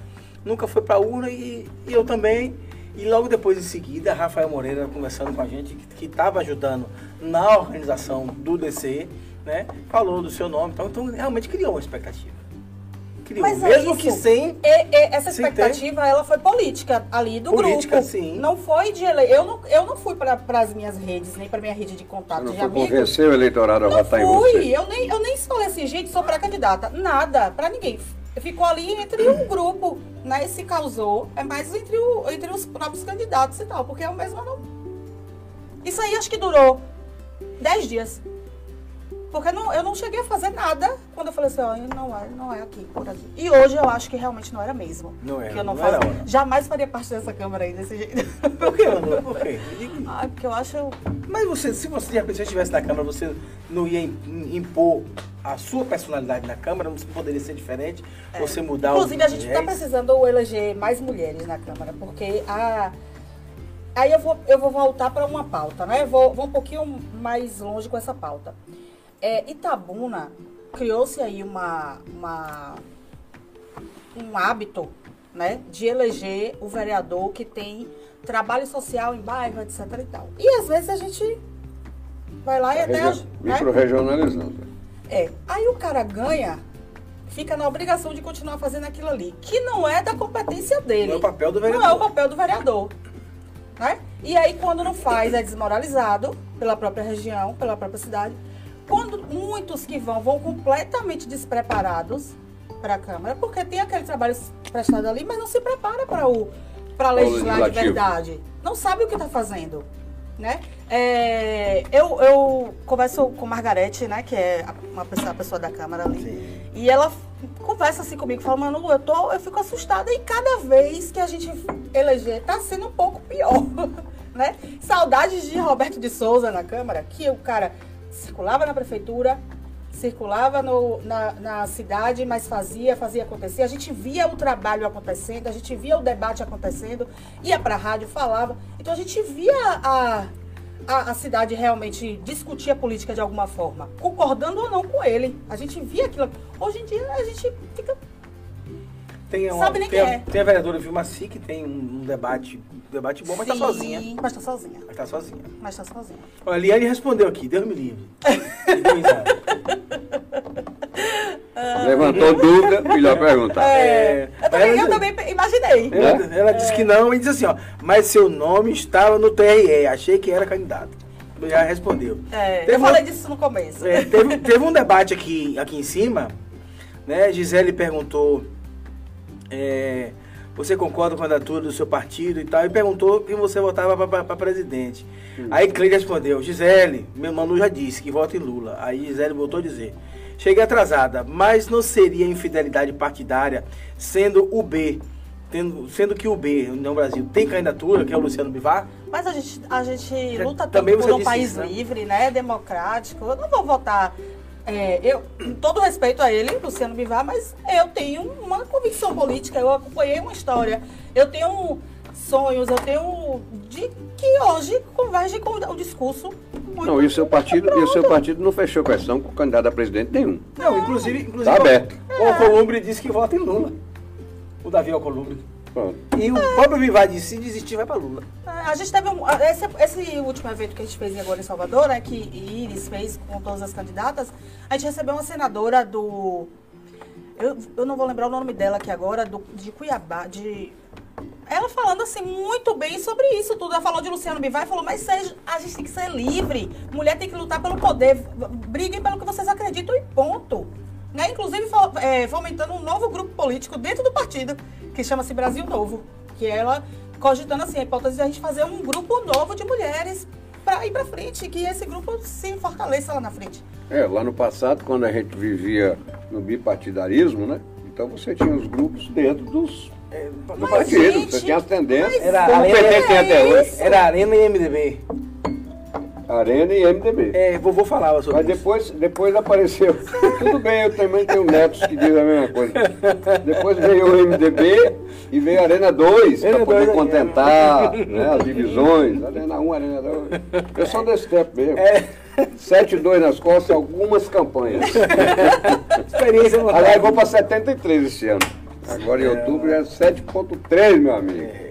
nunca foi pra urna e, e eu também. E logo depois em seguida, Rafael Moreira conversando com a gente, que estava ajudando na organização do DC, né? Falou do seu nome, então, então realmente criou uma expectativa. Criou, Mas é mesmo isso. que sem. E- e essa Sem expectativa, ela foi política ali do Política, grupo. sim. Não foi de ele... eu não Eu não fui para as minhas redes, nem para minha rede de Você contato não de amigos. convencer o eleitorado a Não votar em fui. você. Eu nem, eu nem falei assim, gente, sou pré-candidata. Nada, para ninguém. Ficou ali entre o grupo, né? E se causou. É mais entre, o, entre os próprios candidatos e tal, porque eu mesma não. Isso aí acho que durou 10 dias. Porque não, eu não cheguei a fazer nada quando eu falei assim, ó, não é, não é aqui, por aqui. E hoje eu acho que realmente não era mesmo. Não era, Que eu não, não era faço-. Jamais faria parte dessa câmara aí desse jeito. Por que, Manuela? Por quê? ah, porque eu acho. Mas você, se você de repente estivesse na Câmara, você não ia im- impor a sua personalidade na Câmara, não poderia ser diferente, você mudar É. Inclusive, a gente está precisando eleger mais mulheres na Câmara, porque a. Aí eu vou, eu vou voltar para uma pauta, né? Eu Vou, vou um pouquinho mais longe com essa pauta. É, Itabuna criou-se aí uma, uma, um hábito né, de eleger o vereador que tem trabalho social em bairro, etc. E, tal. e às vezes a gente vai lá e até. Regi- né? Micro-regionalizando. É. Aí o cara ganha, fica na obrigação de continuar fazendo aquilo ali, que não é da competência dele. Não é o papel do Não é vereador. o papel do vereador. Né? E aí, quando não faz, é desmoralizado pela própria região, pela própria cidade. Quando muitos que vão, vão completamente despreparados para a Câmara, porque tem aquele trabalho prestado ali, mas não se prepara para o para legislar de verdade. Não sabe o que está fazendo. Né? É, eu, eu converso com Margarete, né, que é uma pessoa, a pessoa da Câmara ali. Sim. E ela conversa assim comigo, fala, Manu, eu, tô, eu fico assustada e cada vez que a gente eleger tá sendo um pouco pior, né? Saudades de Roberto de Souza na Câmara, que o cara circulava na prefeitura, circulava no- na, na cidade, mas fazia, fazia acontecer. A gente via o trabalho acontecendo, a gente via o debate acontecendo, ia pra rádio, falava. Então a gente via a, a, a cidade realmente discutir a política de alguma forma, concordando ou não com ele. A gente via aquilo. Hoje em dia a gente fica. Tem, uma, Sabe nem tem, a, quem é. tem a vereadora Vilmaci que tem um, um debate, debate bom, mas tá Sim, sozinha. Mas tá sozinha. Mas tá sozinha. Mas tá sozinha. Olha, a Liane respondeu aqui, Deus me livre. Risada. Levantou dúvida, melhor perguntar. É, Eu também, mas eu ela- também imaginei. Ela, ela disse que não e disse assim, ó, mas seu nome estava no TRE, achei que era candidato. Já respondeu. É, Teve eu uma- falei disso no começo. É, teve, teve um debate aqui, aqui em cima, né? Gisele perguntou, é, você concorda com a candidatura do seu partido e tal, e perguntou quem você votava para presidente. Aí Cleide respondeu, Gisele, meu Manu já disse que vota em Lula. Aí Gisele voltou a dizer, cheguei atrasada, mas não seria infidelidade partidária sendo o B, tendo, sendo que o B, União Brasil, tem candidatura, que é o Luciano Bivar? Mas a gente, a gente luta também por um disse país né? livre, né? Democrático. Eu não vou votar. É, eu, todo respeito a ele, Luciano Bivar, mas eu tenho uma convicção política, eu acompanhei uma história. Eu tenho sonhos, eu tenho de que hoje converge com o discurso muito. Não, e o seu partido, e o seu partido não fechou questão com candidato a presidente nenhum. Não, inclusive, inclusive Tá aberto. o Alcolumbre disse que vota em Lula. O Davi Alcolumbre. Pronto. E o próprio Bivar disse, se desistir, vai pra Lula. É, A gente teve um, esse, esse último evento que a gente fez agora em Salvador, né, que Iris fez com todas as candidatas, a gente recebeu uma senadora do. Eu, eu não vou lembrar o nome dela aqui agora, do, de Cuiabá, de. Ela falando assim muito bem sobre isso tudo. Ela falou de Luciano Bivar e falou, mas seja, a gente tem que ser livre. Mulher tem que lutar pelo poder. Briguem pelo que vocês acreditam e ponto. Né? Inclusive é, fomentando um novo grupo político dentro do partido, que chama-se Brasil Novo. Que ela cogitando assim, a hipótese de a gente fazer um grupo novo de mulheres para ir para frente, que esse grupo se fortaleça lá na frente. É, lá no passado, quando a gente vivia no bipartidarismo, né? Então você tinha os grupos dentro dos É, do Mas, partido. gente, você tinha as tendências, Era como o PT tem até hoje. Era Arena e MDB. Arena e MDB. É, vovô falava sobre Mas isso. depois, depois apareceu. Tudo bem, eu também tenho netos que dizem a mesma coisa. Depois veio o MDB e veio a Arena 2 para poder 2, contentar né, as divisões. Arena 1, Arena 2. Eu sou desse tempo mesmo. É. 7 2 nas costas, algumas campanhas. Experiência Aliás, vou para 73 esse ano. Agora em outubro é 7.3, meu amigo.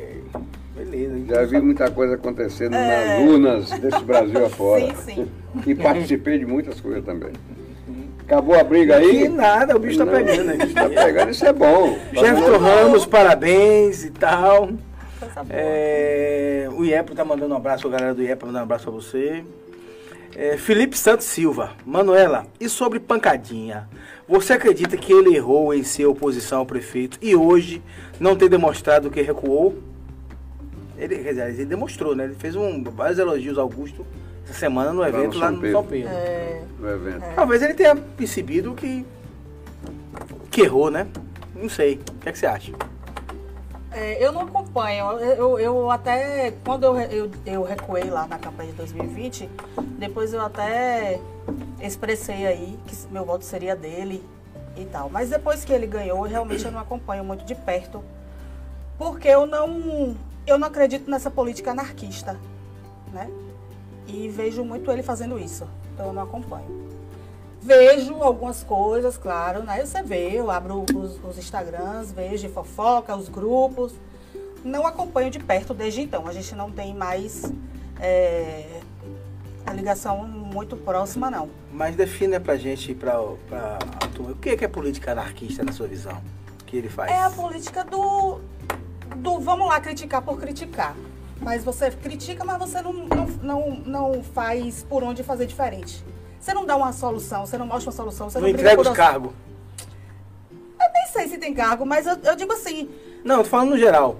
Beleza. Já vi muita coisa acontecendo nas urnas desse Brasil afora. Sim, sim. E participei de muitas coisas também. Acabou a briga Que aí? nada, o bicho tá Não, pegando, né? Tá pegando, isso é bom. Jefferson Ramos, parabéns e tal. É, o Iepo tá mandando um abraço, a galera do Iepo mandando um abraço pra você. É, Felipe Santos Silva, Manuela, e sobre pancadinha? Você acredita que ele errou em ser oposição ao prefeito e hoje não ter demonstrado que recuou? Ele, quer dizer, ele demonstrou, né? Ele fez um, vários elogios ao Augusto essa semana no evento lá no, São Pedro. É, No evento. Talvez ele tenha percebido que. que errou, né? Não sei. O que, é que você acha? é, eu não acompanho. Eu, eu até. Quando eu, eu, eu recuei lá na campanha de 2020, depois eu até expressei aí que meu voto seria dele e tal. Mas depois que ele ganhou, realmente eu não acompanho muito de perto. Porque eu não. Eu não acredito nessa política anarquista, né? E vejo muito ele fazendo isso. Então eu não acompanho. Vejo algumas coisas, claro, né? Você vê, eu abro os, os Instagrams, vejo fofoca, os grupos. Não acompanho de perto desde então. A gente não tem mais é, a ligação muito próxima, não. Mas defina pra gente, pra, pra o que é, que é política anarquista na sua visão? que ele faz? É a política do, do vamos lá criticar por criticar. Mas você critica, mas você não, não, não, não faz por onde fazer diferente. Você não dá uma solução, você não mostra uma solução, você não, não, entrega os por- cargos. Eu nem sei se tem cargo, mas eu, eu digo assim. Não, tô falando no geral.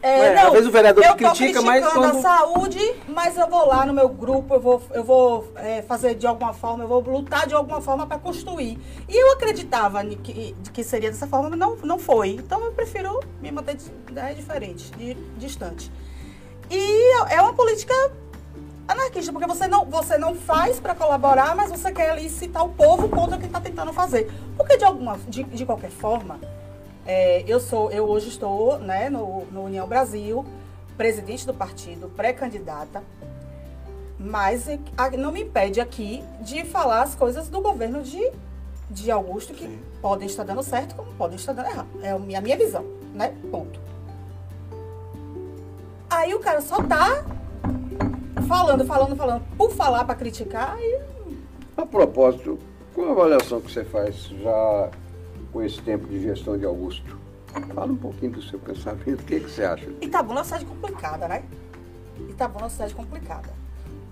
É, Ué, não, às vezes o vereador eu critica, mas quando- a saúde, mas eu vou lá no meu grupo, eu vou, eu vou é, fazer de alguma forma, eu vou lutar de alguma forma para construir. E eu acreditava que, que seria dessa forma, mas não, não foi. Então eu prefiro me manter de- né, diferente, de- distante. E é uma política anarquista, porque você não, você não faz para colaborar, mas você quer ali citar o povo contra quem está tentando fazer. Porque de alguma, de, de qualquer forma, é, eu sou, eu hoje estou né, no, no União Brasil, presidente do partido, pré-candidata, mas é- não me impede aqui de falar as coisas do governo de, de Augusto que Sim. podem estar dando certo, como podem estar dando errado. É a minha, a minha visão, né? Ponto. Aí o cara só tá falando, falando, falando, por falar para criticar, e A propósito, qual a avaliação que você faz já com esse tempo de gestão de Augusto? Fala um pouquinho do seu pensamento, o que, que você acha? Itabuna é uma cidade complicada, né? Itabuna é uma cidade complicada.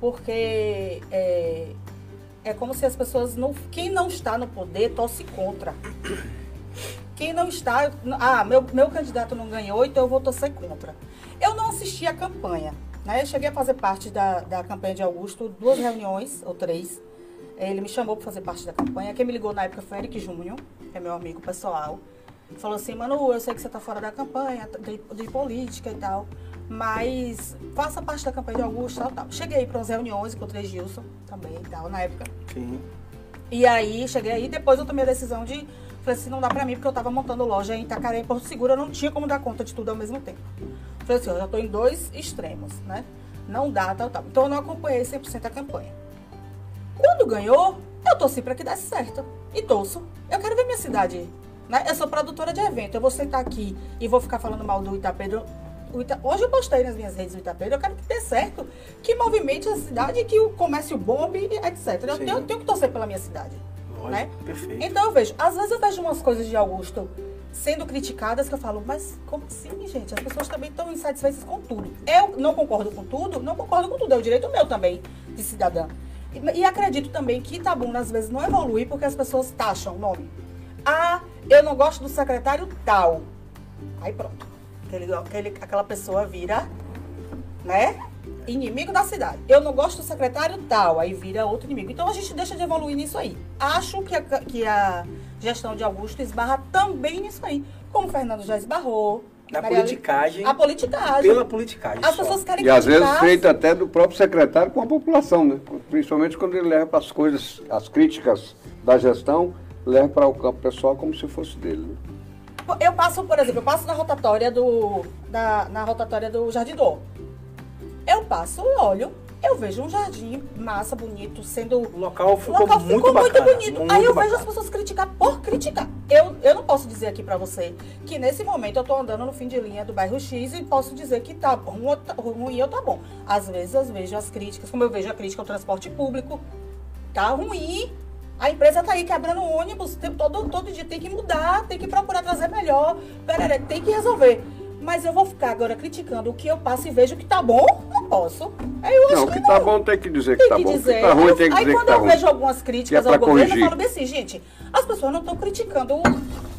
Porque é, é como se as pessoas não. Quem não está no poder torce contra. Quem não está. Ah, meu, meu candidato não ganhou, então eu vou torcer contra. Eu não assisti a campanha. Né? Eu cheguei a fazer parte da, da campanha de Augusto, duas reuniões, ou três. Ele me chamou para fazer parte da campanha. Quem me ligou na época foi Eric Júnior, que é meu amigo pessoal. Falou assim, Manu, eu sei que você está fora da campanha, de, de política e tal, mas faça parte da campanha de Augusto, tal, tal. Cheguei para umas reuniões, encontrei Gilson também e tal, na época. Sim. E aí, cheguei aí, depois eu tomei a decisão de, falei assim, não dá pra mim, porque eu tava montando loja em Itacaré, em Porto Seguro, eu não tinha como dar conta de tudo ao mesmo tempo. Falei assim, eu já tô em dois extremos, né? Não dá, tal, tal. Então eu não acompanhei 100% a campanha. Quando ganhou, eu torci pra que desse certo. E torço. Eu quero ver minha cidade, né? Eu sou produtora de evento, eu vou sentar aqui e vou ficar falando mal do Itapedro. Ita- Hoje eu postei nas minhas redes do Itapedro, eu quero que dê certo, que movimente a cidade, que o comércio bombe, etc. Eu tenho, tenho que torcer pela minha cidade. Lógico. Né? Perfeito. Então eu vejo, às vezes eu vejo umas coisas de Augusto sendo criticadas que eu falo, mas como assim, gente? As pessoas também estão insatisfeitas com tudo. Eu não concordo com tudo, não concordo com tudo, é o direito meu também de cidadã. E, acredito também que Itabuna às vezes não evolui porque as pessoas taxam o nome. Ah, eu não gosto do secretário tal. Aí pronto. Aquele, aquele, aquela pessoa vira, né? Inimigo da cidade. Eu não gosto do secretário tal, aí vira outro inimigo. Então a gente deixa de evoluir nisso aí. Acho que a, que a gestão de Augusto esbarra também nisso aí. Como o Fernando já esbarrou. Na Maria- politicagem. A politicagem. Pela politicagem. As só. pessoas querem E às vezes feito até do próprio secretário com a população, né? Principalmente quando ele leva para as coisas, as críticas da gestão, leva para o campo pessoal como se fosse dele. né? Eu passo, por exemplo, eu passo na rotatória do. Da, na rotatória do Jardim Dor. Eu passo, olho, eu vejo um jardim massa, bonito, sendo O local O ficou, local muito ficou muito bacana. bonito. muito Aí eu bacana. vejo as pessoas criticar por criticar. Eu, eu não posso dizer aqui pra você que nesse momento eu tô andando no fim de linha do bairro X e posso dizer que tá ruim ou tá, ruim ou tá bom. Às vezes eu vejo as críticas, como eu vejo a crítica ao transporte público, tá ruim. A empresa tá aí quebrando ônibus, todo, todo dia tem que mudar, tem que procurar trazer melhor, tem que resolver. Mas eu vou ficar agora criticando o que eu passo e vejo que tá bom, não posso. Aí eu acho Não, o que que tá bom tem que dizer que tem tá que bom. O dizer. que tá ruim tem que aí dizer que quando tá eu ruim. vejo algumas críticas Que é ao governo, eu falo bem assim, gente, as pessoas não estão criticando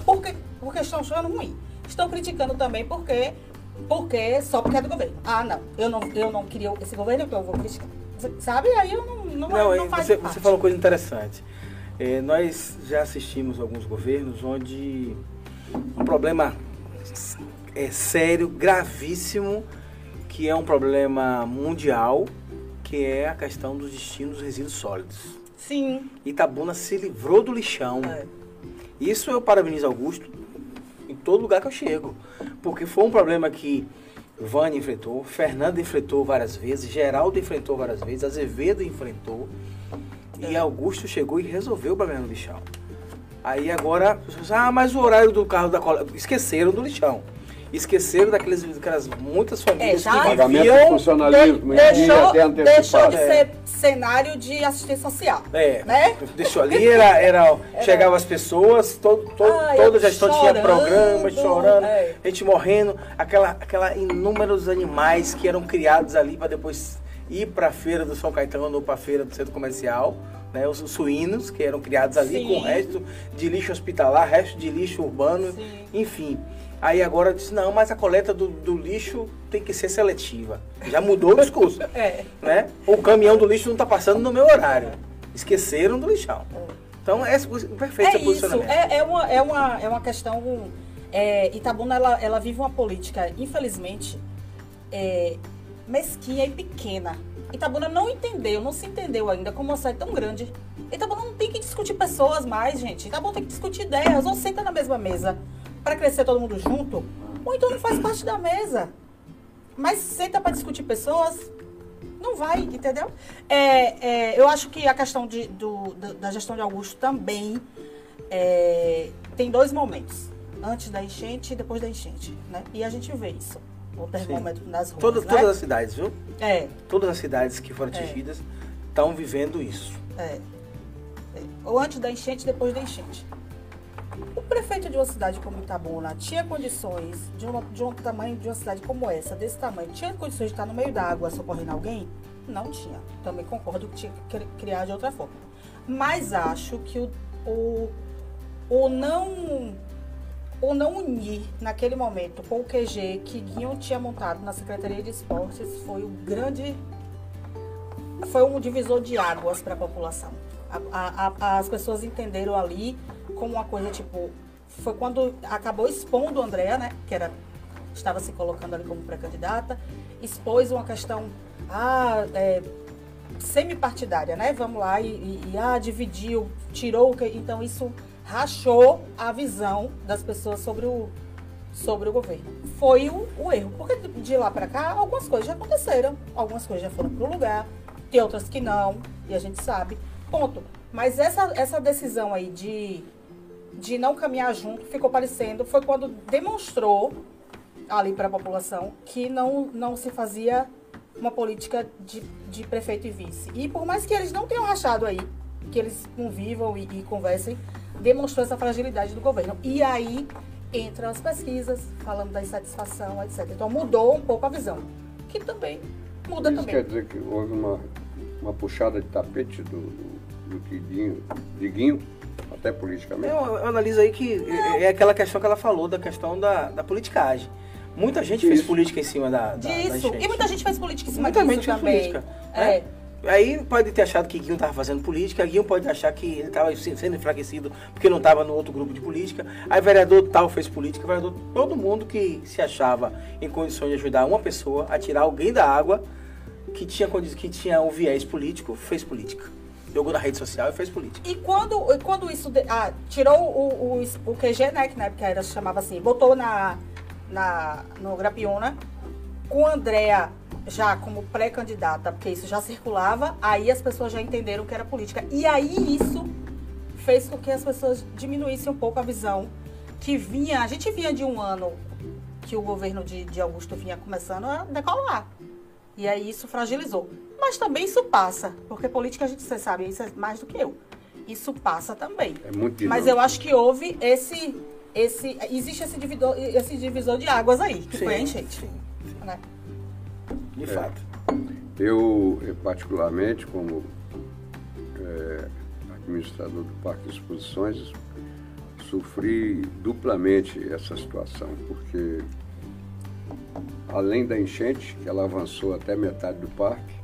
porque, porque estão achando ruim. Estão criticando também porque, porque só porque é do governo. Ah, não, eu não, eu não queria esse governo, então eu vou criticar. Sabe? Aí eu não, não, Não, não faz você, parte. você falou coisa interessante. É, nós já assistimos alguns governos onde um problema é sério, gravíssimo, que é um problema mundial, que é a questão dos destinos dos resíduos sólidos. Sim. Itabuna se livrou do lixão. É. Isso eu parabenizo Augusto em todo lugar que eu chego. Porque foi um problema que Vânia enfrentou, Fernando enfrentou várias vezes, Geraldo enfrentou várias vezes, Azevedo enfrentou. E Augusto chegou e resolveu o problema do lixão. Aí agora, ah, mas o horário do carro da cola. Esqueceram do lixão. Esqueceram daqueles, daquelas muitas famílias já- que Pagamento viviam. funcionalismo, De- dia deixou, até deixou de ser cenário de assistência social. É, Né? deixou ali, era, era, chegava as pessoas, todo, todo, Ai, toda a gestão tinha programas, chorando, é. gente morrendo, aquela, aquela inúmeros animais que eram criados ali para depois ir para a feira do São Caetano ou para a feira do centro comercial, né, os, os suínos que eram criados ali Sim. com o resto de lixo hospitalar, resto de lixo urbano, Sim. enfim. Aí agora diz, não, mas a coleta do, do lixo tem que ser seletiva. Já mudou o discurso É. né? O caminhão do lixo não está passando no meu horário. Esqueceram do lixão. Então, é perfeito É isso, é, é, uma, é, uma, é uma questão. É, Itabuna, ela, ela vive uma política, infelizmente, é, mesquinha e pequena. Itabuna não entendeu, não se entendeu ainda como uma cidade tão grande. Itabuna não tem que discutir pessoas mais, gente. Itabuna tem que discutir ideias. Ou senta na mesma mesa para crescer todo mundo junto, ou então não faz parte da mesa. Mas senta para discutir pessoas, não vai, entendeu? É, é, eu acho que a questão de, do- da, gestão de Augusto também é, tem dois momentos. Antes da enchente e depois da enchente, né? E a gente vê isso. O termômetro nas ruas, Todas, né? todas as cidades, viu? É, Todas as cidades que foram É. atingidas estão vivendo isso. é, é. Ou antes da enchente e depois da enchente. O prefeito de uma cidade como Itabuna tinha condições, de, uma, de um tamanho de uma cidade como essa, desse tamanho, tinha condições de estar no meio da água socorrendo alguém? Não tinha. Também concordo que tinha que cri- criar de outra forma. Mas acho que o, o, o não o não unir naquele momento com o QG que Guinho tinha montado na Secretaria de Esportes foi o grande foi um divisor de águas para a população. As pessoas entenderam ali como uma coisa tipo. Foi quando acabou expondo a Andrea, né? Que era, estava se colocando ali como pré-candidata, expôs uma questão ah, é, semi-partidária, né? Vamos lá, e, e- e, ah, dividiu, tirou. Então isso rachou a visão das pessoas sobre o, sobre o governo. Foi o, o erro. Porque de- de lá para cá, algumas coisas já aconteceram. Algumas coisas já foram pro lugar, tem outras que não, e a gente sabe. Ponto. Mas essa, essa decisão aí de, de não caminhar junto ficou parecendo, foi quando demonstrou ali para a população que não, não se fazia uma política de, de prefeito e vice. E por mais que eles não tenham rachado aí, que eles convivam e, e conversem, demonstrou essa fragilidade do governo. E aí entram as pesquisas, falando da insatisfação, etc. Então mudou um pouco a visão, que também muda Isso também. quer dizer que houve uma, uma puxada de tapete do, do, do Guiguinho, de Guinho, até politicamente. Eu, eu analiso aí que é, é aquela questão que ela falou, da questão da, da politicagem. Muita gente fez Isso. política em cima da, da, da Disso. enchente. E muita gente fez política em cima Muita disso gente fez também. política. É. né? Aí pode ter achado que Guinho estava fazendo política, Guinho pode achar que ele estava sendo enfraquecido porque não estava no outro grupo de política. Aí vereador tal fez política, vereador, todo mundo que se achava em condições de ajudar uma pessoa a tirar alguém da água que tinha, que tinha um viés político, fez política. Jogou na rede social e fez política. E quando, e quando isso. de- ah, tirou o, o, o QG, né? Que na época era, chamava assim, botou na, na, no Grapiona, com a Andrea já como pré-candidata, porque isso já circulava, aí as pessoas já entenderam que era política. E aí isso fez com que as pessoas diminuíssem um pouco a visão que vinha. A gente vinha de um ano que o governo de, de Augusto vinha começando a decolar. E aí isso fragilizou. Mas também isso passa, porque política a gente você sabe, isso é mais do que eu. Isso passa também. É muito Mas eu acho que houve esse. esse existe esse divisor, esse divisor de águas aí, que foi a enchente. sim, né? de É. fato. Eu, eh, particularmente, como eh, administrador do Parque de Exposições, sofri duplamente essa situação, porque além da enchente, que ela avançou até metade do parque,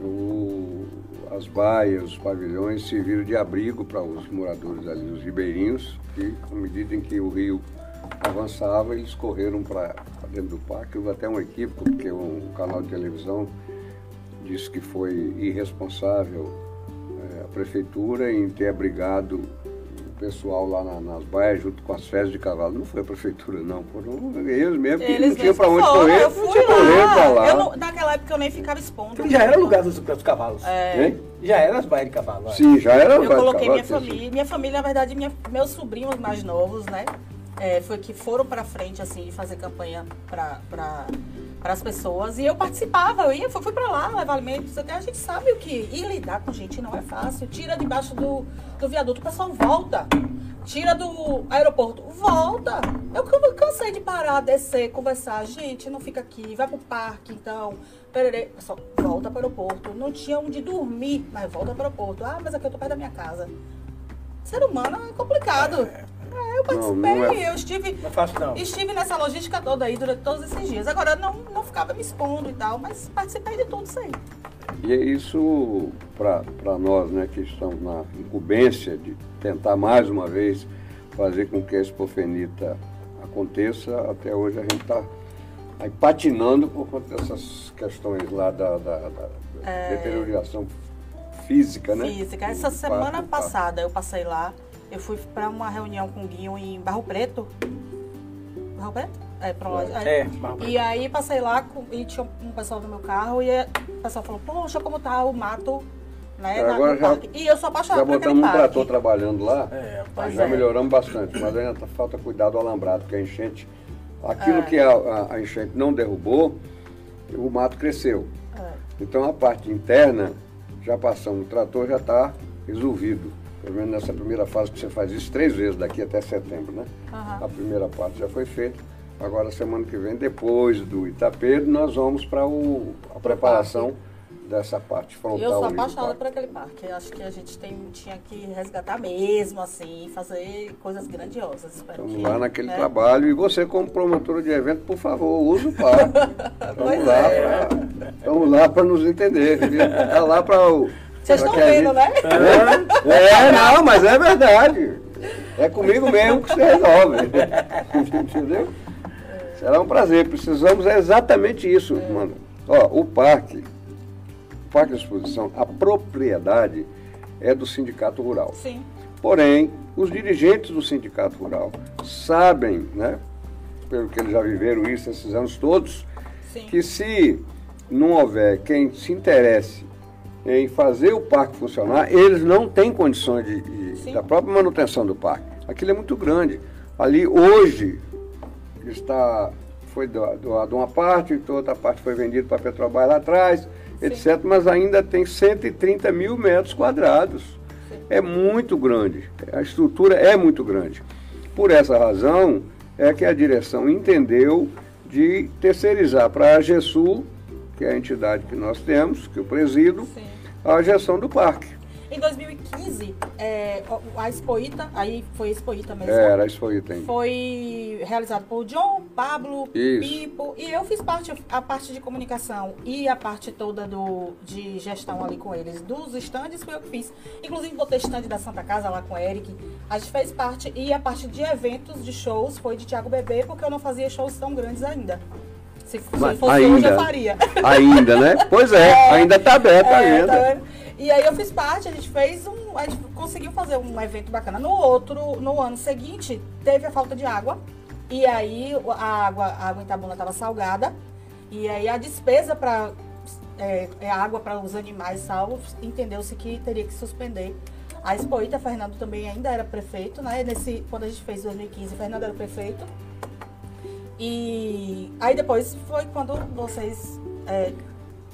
o, as baias, os pavilhões serviram de abrigo para os moradores ali, os ribeirinhos, que, à medida em que o rio avançava, eles correram para dentro do parque. Houve até um equívoco, porque um canal de televisão disse que foi irresponsável é, a prefeitura em ter abrigado pessoal lá na, nas baias junto com as fezes de cavalo. Não foi a prefeitura, não. Foram eles mesmo que Eles não tinham para onde foram, correr. eu não fui tinha correr lá. pra lá. Eu não- naquela época eu nem ficava expondo. Então já era lugar dos, dos cavalos. É. Hein? Já era as baias de cavalo. olha. Sim, já era Eu coloquei cavalo, minha tinha família. Minha família, na verdade, minha- meus sobrinhos mais novos, né? é, foi que foram pra frente, assim, de fazer campanha pra, pra, as pessoas. E eu participava, eu ia, fui, fui pra lá, levar alimentos. A gente sabe o que. E lidar com gente não é fácil. Tira debaixo do, do viaduto, o pessoal volta. Tira do aeroporto, volta. Eu can- cansei de parar, descer, conversar. Gente, não fica aqui, vai pro parque, então. Pererê. Pessoal, volta pro aeroporto. Não tinha onde dormir, mas volta pro aeroporto. Ah, mas aqui eu tô perto da minha casa. Ser humano é complicado. É, eu participei, Não, não é- eu estive, Não é fácil não. estive nessa logística toda aí durante todos esses dias. Agora não, não ficava me expondo e tal, mas participei de tudo isso aí. E é isso, para nós né, que estamos na incumbência de tentar mais uma vez fazer com que a Expofenita aconteça, até hoje a gente está patinando por conta dessas questões lá da, da, da deterioração física, né? Física. Essa semana parque. passada eu passei lá, eu fui para uma reunião com o Guinho em Barro Preto. Barro Preto? É, pra lá. É, Barro Preto. E aí passei lá com- e tinha um pessoal no meu carro e o pessoal falou, poxa, como tá o mato, né, É, na- agora já- parque. E eu sou Já apaixonada por aquele botamos um parque. trator trabalhando lá, É, já é. melhoramos bastante, mas ainda tá- falta cuidar do alambrado, porque a enchente, aquilo É. que a, a- a enchente não derrubou, o mato cresceu. É. Então a parte interna, já passando, o trator já está resolvido. Pelo menos nessa primeira fase que você faz isso três vezes daqui até setembro, né? Aham. A primeira parte já foi feita. Agora semana que vem, depois do Itapedo, nós vamos para a preparação dessa parte frontal. Eu sou apaixonada por aquele parque. Eu acho que a gente tem, tinha que resgatar mesmo, assim, fazer coisas grandiosas. Estamos que, lá naquele né? trabalho e você como promotora de evento, por favor, use o parque. Estamos lá é. para nos entender. Está lá para o. Vocês estão vendo, né? É, é, não, mas é verdade. É comigo mesmo que você resolve. Entendeu? Será um prazer. Precisamos é exatamente isso, mano. Ó, o parque, o parque de exposição, a propriedade é do sindicato rural. Sim. Porém, os dirigentes do sindicato rural sabem, né, pelo que eles já viveram isso esses anos todos, Sim. que se não houver quem se interesse em fazer o parque funcionar, eles não têm condições de, de- Sim. da própria manutenção do parque. Aquilo é muito grande. Ali hoje está foi do- doado uma parte, então outra parte foi vendida para a Petrobras lá atrás, etc. Mas ainda tem 130 mil metros quadrados. É muito grande. A estrutura é muito grande. Por essa razão é que a direção entendeu de terceirizar para a GESUL, que é a entidade que nós temos, que eu presido, Sim. a gestão do parque. Em 2015, é, a Expoita, aí foi Expoita mesmo. Era, foi tem. Foi realizado por John, Pablo, Isso. Pipo e eu fiz parte, a parte de comunicação e a parte toda do, de gestão ali com eles. Dos estandes foi eu que fiz. Inclusive botei estande da Santa Casa lá com o Eric. A gente fez parte e a parte de eventos, de shows, foi de Thiago Bebê, porque eu não fazia shows tão grandes ainda. Se, se fosse ainda. eu faria. Ainda, né? Pois é, ainda está aberta É, agenda. tá vendo? E aí eu fiz parte, a gente fez um. A gente conseguiu fazer um evento bacana. No outro, no ano seguinte, teve a falta de água. E aí a água, a água em Itabuna estava salgada. E aí a despesa para é, é água para os animais salvos, entendeu-se que teria que suspender. A Expoita, Fernando também ainda era prefeito, né? Nesse, quando a gente fez em 2015, Fernando era prefeito. E aí depois foi quando vocês é,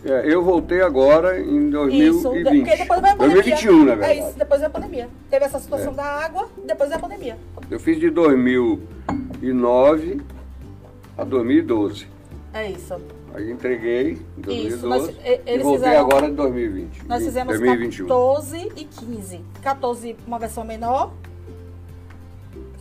É, eu voltei agora em isso, 2020. porque depois veio a pandemia. 2021, na É verdade. isso, depois veio a pandemia. Teve essa situação É. da água, depois veio a pandemia. Eu fiz de 2009 a 2012. É isso. Aí entreguei em 2012 Isso, nós- e- voltei fizeram- agora em 2020. Nós fizemos 2021. 14 e 15. 14, uma versão menor.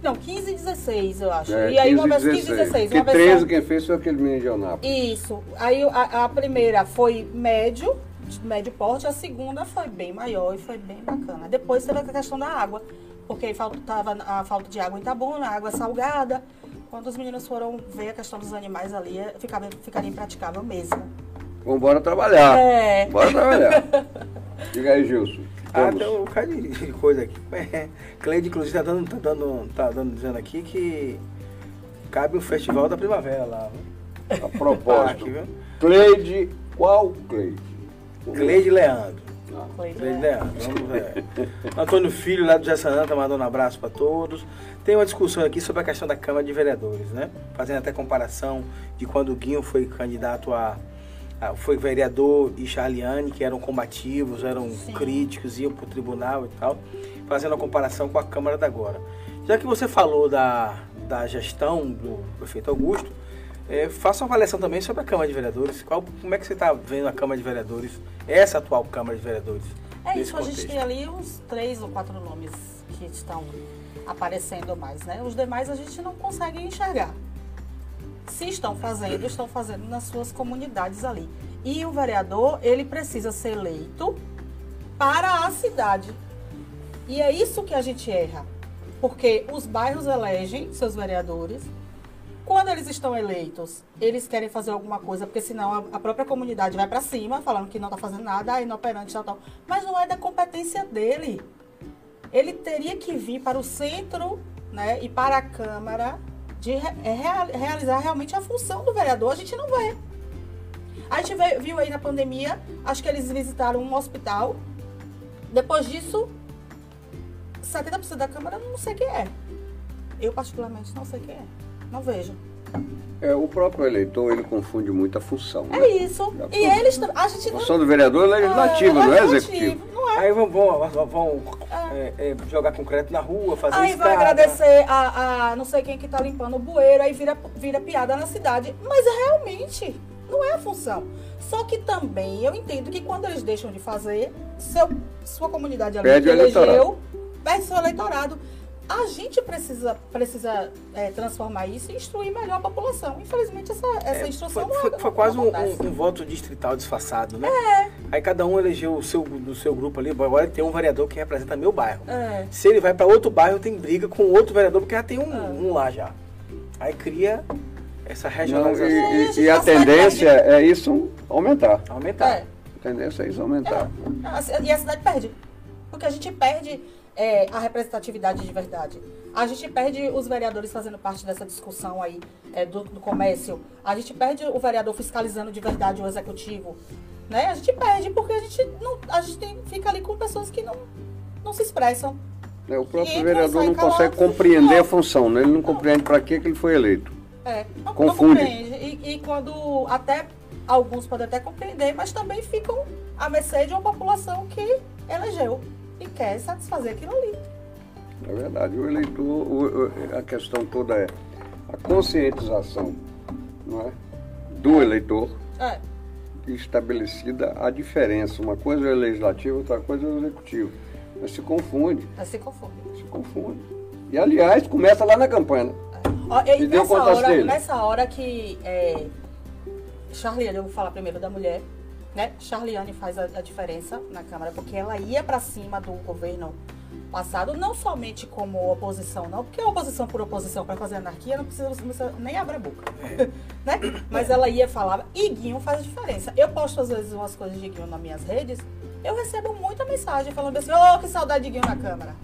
Não, 15 e 16, eu acho. É, e aí 15 uma versão 15 e 16. Porque Uma 13 versão... quem fez foi aquele menino de Anápolis. Isso. Aí a, a primeira foi médio, médio porte, a segunda foi bem maior e foi bem bacana. Depois teve a questão da água, porque faltava a falta de água em Itabuna, água salgada. Quando os meninos foram ver a questão dos animais ali, eh, ficava, ficaria impraticável mesmo. Vamos embora trabalhar. É. Bora trabalhar. Diga aí, Gilson. Ah, tem um bocado de coisa aqui. É, Cleide, inclusive, tá dando, tá dando, tá dando, dizendo aqui que cabe o festival da primavera lá. viu? A propósito, aqui, viu? Cleide, qual Cleide? Cleide Leandro. Ah, Cleide? Leandro. Vamos. Antônio Filho, lá do Jaçanã, tá mandando um abraço para todos. Tem uma discussão aqui sobre a questão da Câmara de Vereadores, né? Fazendo até comparação de quando o Guinho foi candidato a. a- foi vereador e Charliane, que eram combativos, eram Sim. críticos, iam pro tribunal e tal. Fazendo a comparação com a Câmara da agora. Já que você falou da, da gestão do prefeito Augusto, é, faça uma avaliação também sobre a Câmara de Vereadores. Qual, como é que você está vendo a Câmara de Vereadores, essa atual Câmara de Vereadores? É isso, a gente contexto? tem ali uns três ou quatro nomes que estão aparecendo mais, né? Os demais a gente não consegue enxergar. Se estão fazendo, estão fazendo nas suas comunidades ali. E o vereador, ele precisa ser eleito para a cidade. E é isso que a gente erra. Porque os bairros elegem seus vereadores. Quando eles estão eleitos, eles querem fazer alguma coisa, porque senão a, própria comunidade vai para cima, falando que não está fazendo nada, é inoperante, tal, tal. Mas não é da competência dele. Ele teria que vir para o centro né, e para a Câmara de é, rea- realizar realmente a função do vereador. A gente não vê. A gente vê- viu aí na pandemia, acho que eles visitaram um hospital. Depois disso, 70% da Câmara não sei quem é. Eu, particularmente, não sei quem é. Não vejo. É, o próprio eleitor, ele confunde muito a função. né? É isso. Já E eles. A gente A não. função do vereador é legislativa, não é legislativo, executiva. Não é. Aí vão, vão, vão- vão, é, é, jogar concreto na rua, fazer Aí vai estrada. agradecer a, a não sei quem que tá limpando o bueiro, aí vira, vira piada na cidade. Mas realmente não é a função. Só que também eu entendo que quando eles deixam de fazer, seu, sua comunidade ali Perde o elegeu, perde seu eleitorado. A gente precisa, precisa é, transformar isso e instruir melhor a população. Infelizmente, essa, essa É, instrução foi, não, foi- não foi quase um, acontece. um- um voto distrital disfarçado, né? É. Aí cada um elegeu o seu, do seu grupo ali. Agora tem um vereador que representa meu bairro. É. Se ele vai para outro bairro, tem briga com outro vereador, porque já tem um, Ah. um lá já. Aí cria essa Não, regionalização. e, a e- e a tá saindo tendência é isso aumentar. Aumentar. É. A tendência é isso aumentar. A E a cidade perde. Porque a gente perde é, a representatividade de verdade. A gente perde os vereadores fazendo parte dessa discussão aí é, do, do comércio. A gente perde o vereador fiscalizando de verdade o executivo. Né? A gente perde porque a gente, não, a gente tem- fica ali com pessoas que não, não se expressam. É, o próprio vereador não consegue calado. compreender Não. a função, né? ele não compreende para que que ele foi eleito. É, não, não Confunde. compreende. E, e quando até alguns podem até compreender, mas também ficam à mercê de uma população que elegeu e quer satisfazer aquilo ali. É verdade. O eleitor, o- o- a questão toda é a conscientização não é? do eleitor É. estabelecida a diferença. Uma coisa é o legislativo, outra coisa é o executivo. Mas se confunde, Mas se confunde. se confunde. E aliás, começa lá na campanha. Ó, e E nessa, hora, nessa hora que é, eu vou falar primeiro da mulher, né? Charliane faz a, a diferença na Câmara, porque ela ia para cima do governo passado, não somente como oposição, não, porque a oposição por oposição para fazer anarquia não precisa, não precisa nem abrir a boca, né? Mas ela ia falar, e Guinho faz a diferença. Eu posto às vezes umas coisas de Guinho nas minhas redes, eu recebo muita mensagem falando assim, oh, que saudade de Guinho na Câmara.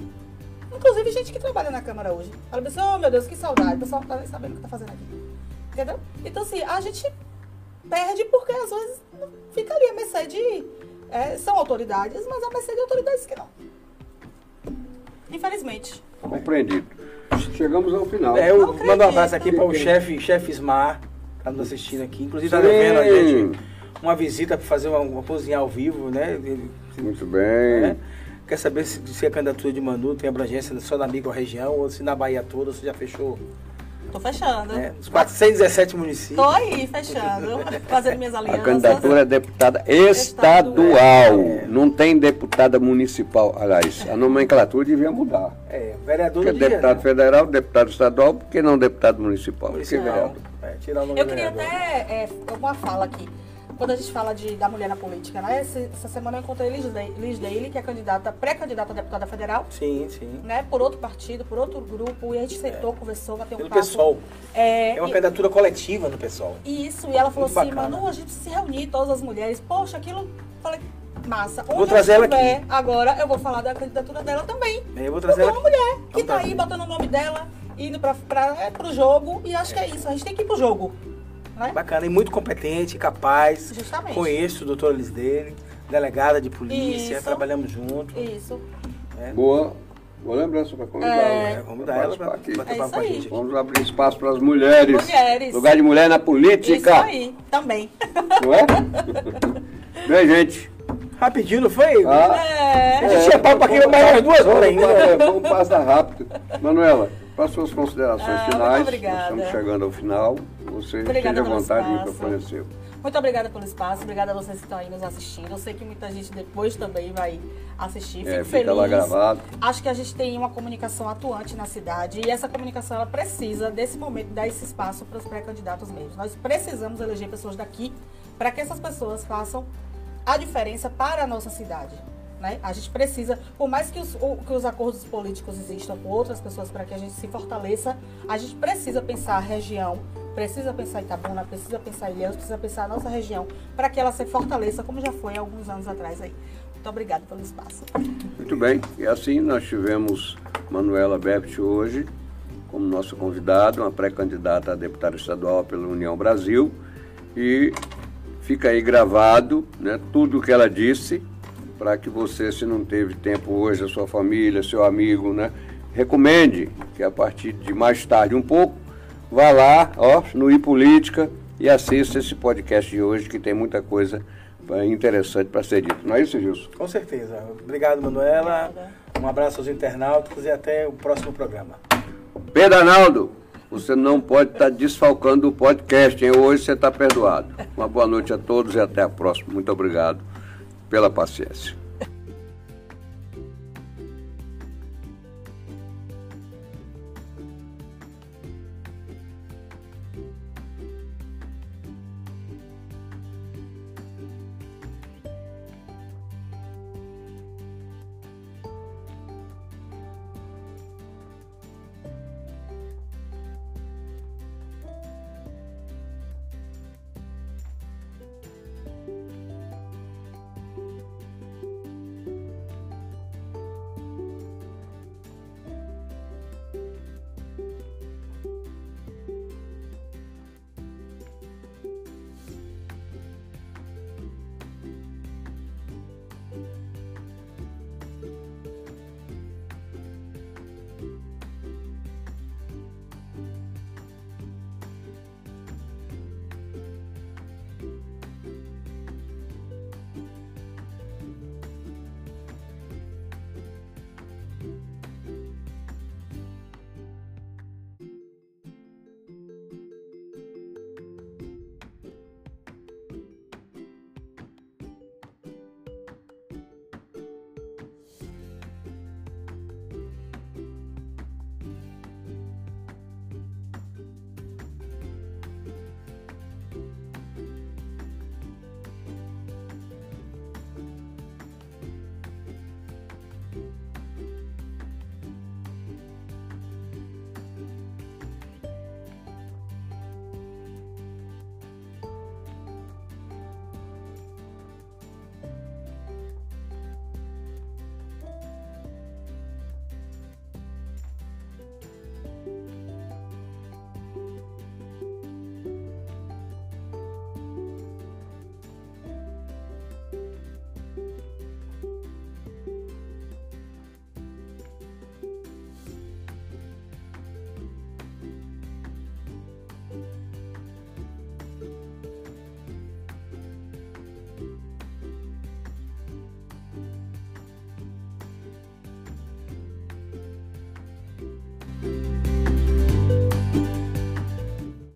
Inclusive gente que trabalha na Câmara hoje. Fala assim, oh meu Deus, que saudade. O pessoal não tá nem sabendo o que tá fazendo aqui. Entendeu? Então assim, a gente perde porque às vezes fica ali a mercê de. é, são autoridades, mas a mercê de autoridades que não. Infelizmente. Compreendido. Chegamos ao final. É, eu Não mando um abraço aqui para o chefe, chefe Ismar, que tá nos assistindo aqui. Inclusive tá devendo a gente uma visita para fazer uma, uma cozinhar ao vivo, né? Muito né? bem. Quer saber se, se a candidatura de Manu tem abrangência só na micro-região ou se na Bahia toda você já fechou Tô fechando. né? os 417 municípios. Tô aí, fechando. Fazendo minhas A alianças. candidatura é deputada estadual. Não tem deputada municipal. Aliás, a nomenclatura devia mudar. É, vereador Porque dia, deputado né? federal, deputado estadual, por que não deputado municipal? Porque Municipal. vereador. É, tirar o nome Eu queria vereador. até é, uma fala aqui. Quando a gente fala de, da mulher na política, né? Essa, essa semana eu encontrei Liz, Liz Daly, que é candidata, pré-candidata a deputada federal. Sim, sim. Né, por outro partido, por outro grupo, e a gente sentou, é. conversou, bateu um Pelo papo. PSOL. É, é uma e, candidatura coletiva no PSOL. Isso, e ela falou Muito assim, bacana. Manu, a gente se reunir, todas as mulheres. Poxa, aquilo. Falei, massa. Onde vou trazer ela aqui. agora, eu vou falar da candidatura dela também. É, eu vou trazer ela uma mulher que tá aí botando o nome dela, indo para é, pro jogo, e acho é. que é isso, a gente tem que ir pro jogo. Né? Bacana, e muito competente, capaz. Justamente. Conheço o doutor Liz dele, delegada de polícia, isso. trabalhamos junto. Isso. É. Boa. Boa lembrança para convidar é, ela. convidar ela para aqui. bater é papo com a gente. Vamos abrir espaço para as mulheres. Mulheres. Lugar de mulher na política. Isso aí, também. Não é? Bem, gente. Rapidinho, não foi? Ah, é. A gente tinha papo para aqui mais umas duas horas ainda. Vamos passar rápido. Manuela, para suas considerações ah, finais. Estamos chegando ao final. Você obrigada esteja à vontade, o microfone é seu. Muito obrigada pelo espaço, obrigada a vocês que estão aí nos assistindo. Eu sei que muita gente depois também vai assistir. Fico é, feliz. lá gravado. Acho que a gente tem uma comunicação atuante na cidade e essa comunicação ela precisa desse momento dar esse espaço para os pré-candidatos mesmo. Nós precisamos eleger pessoas daqui para que essas pessoas façam a diferença para a nossa cidade. Né? A gente precisa, por mais que os, que os acordos políticos existam com outras pessoas para que a gente se fortaleça, a gente precisa pensar a região, precisa pensar Itabuna, precisa pensar Ilhéus, precisa pensar a nossa região para que ela se fortaleça, como já foi alguns anos atrás aí. Muito obrigada pelo espaço. Muito bem, e assim nós tivemos Manuela Bept hoje como nossa convidada, uma pré-candidata a deputada estadual pela União Brasil, e fica aí gravado né, tudo o que ela disse para que você, se não teve tempo hoje, a sua família, seu amigo, né, recomende que a partir de mais tarde um pouco, vá lá, ó, no iPolítica e assista esse podcast de hoje que tem muita coisa interessante para ser dito. Não é isso, Gilson? Com certeza. Obrigado, Manuela. Um abraço aos internautas e até o próximo programa. Pedro Arnaldo, você não pode estar tá desfalcando o podcast, hein? Hoje você está perdoado. Uma boa noite a todos e até a próxima. Muito obrigado pela paciência.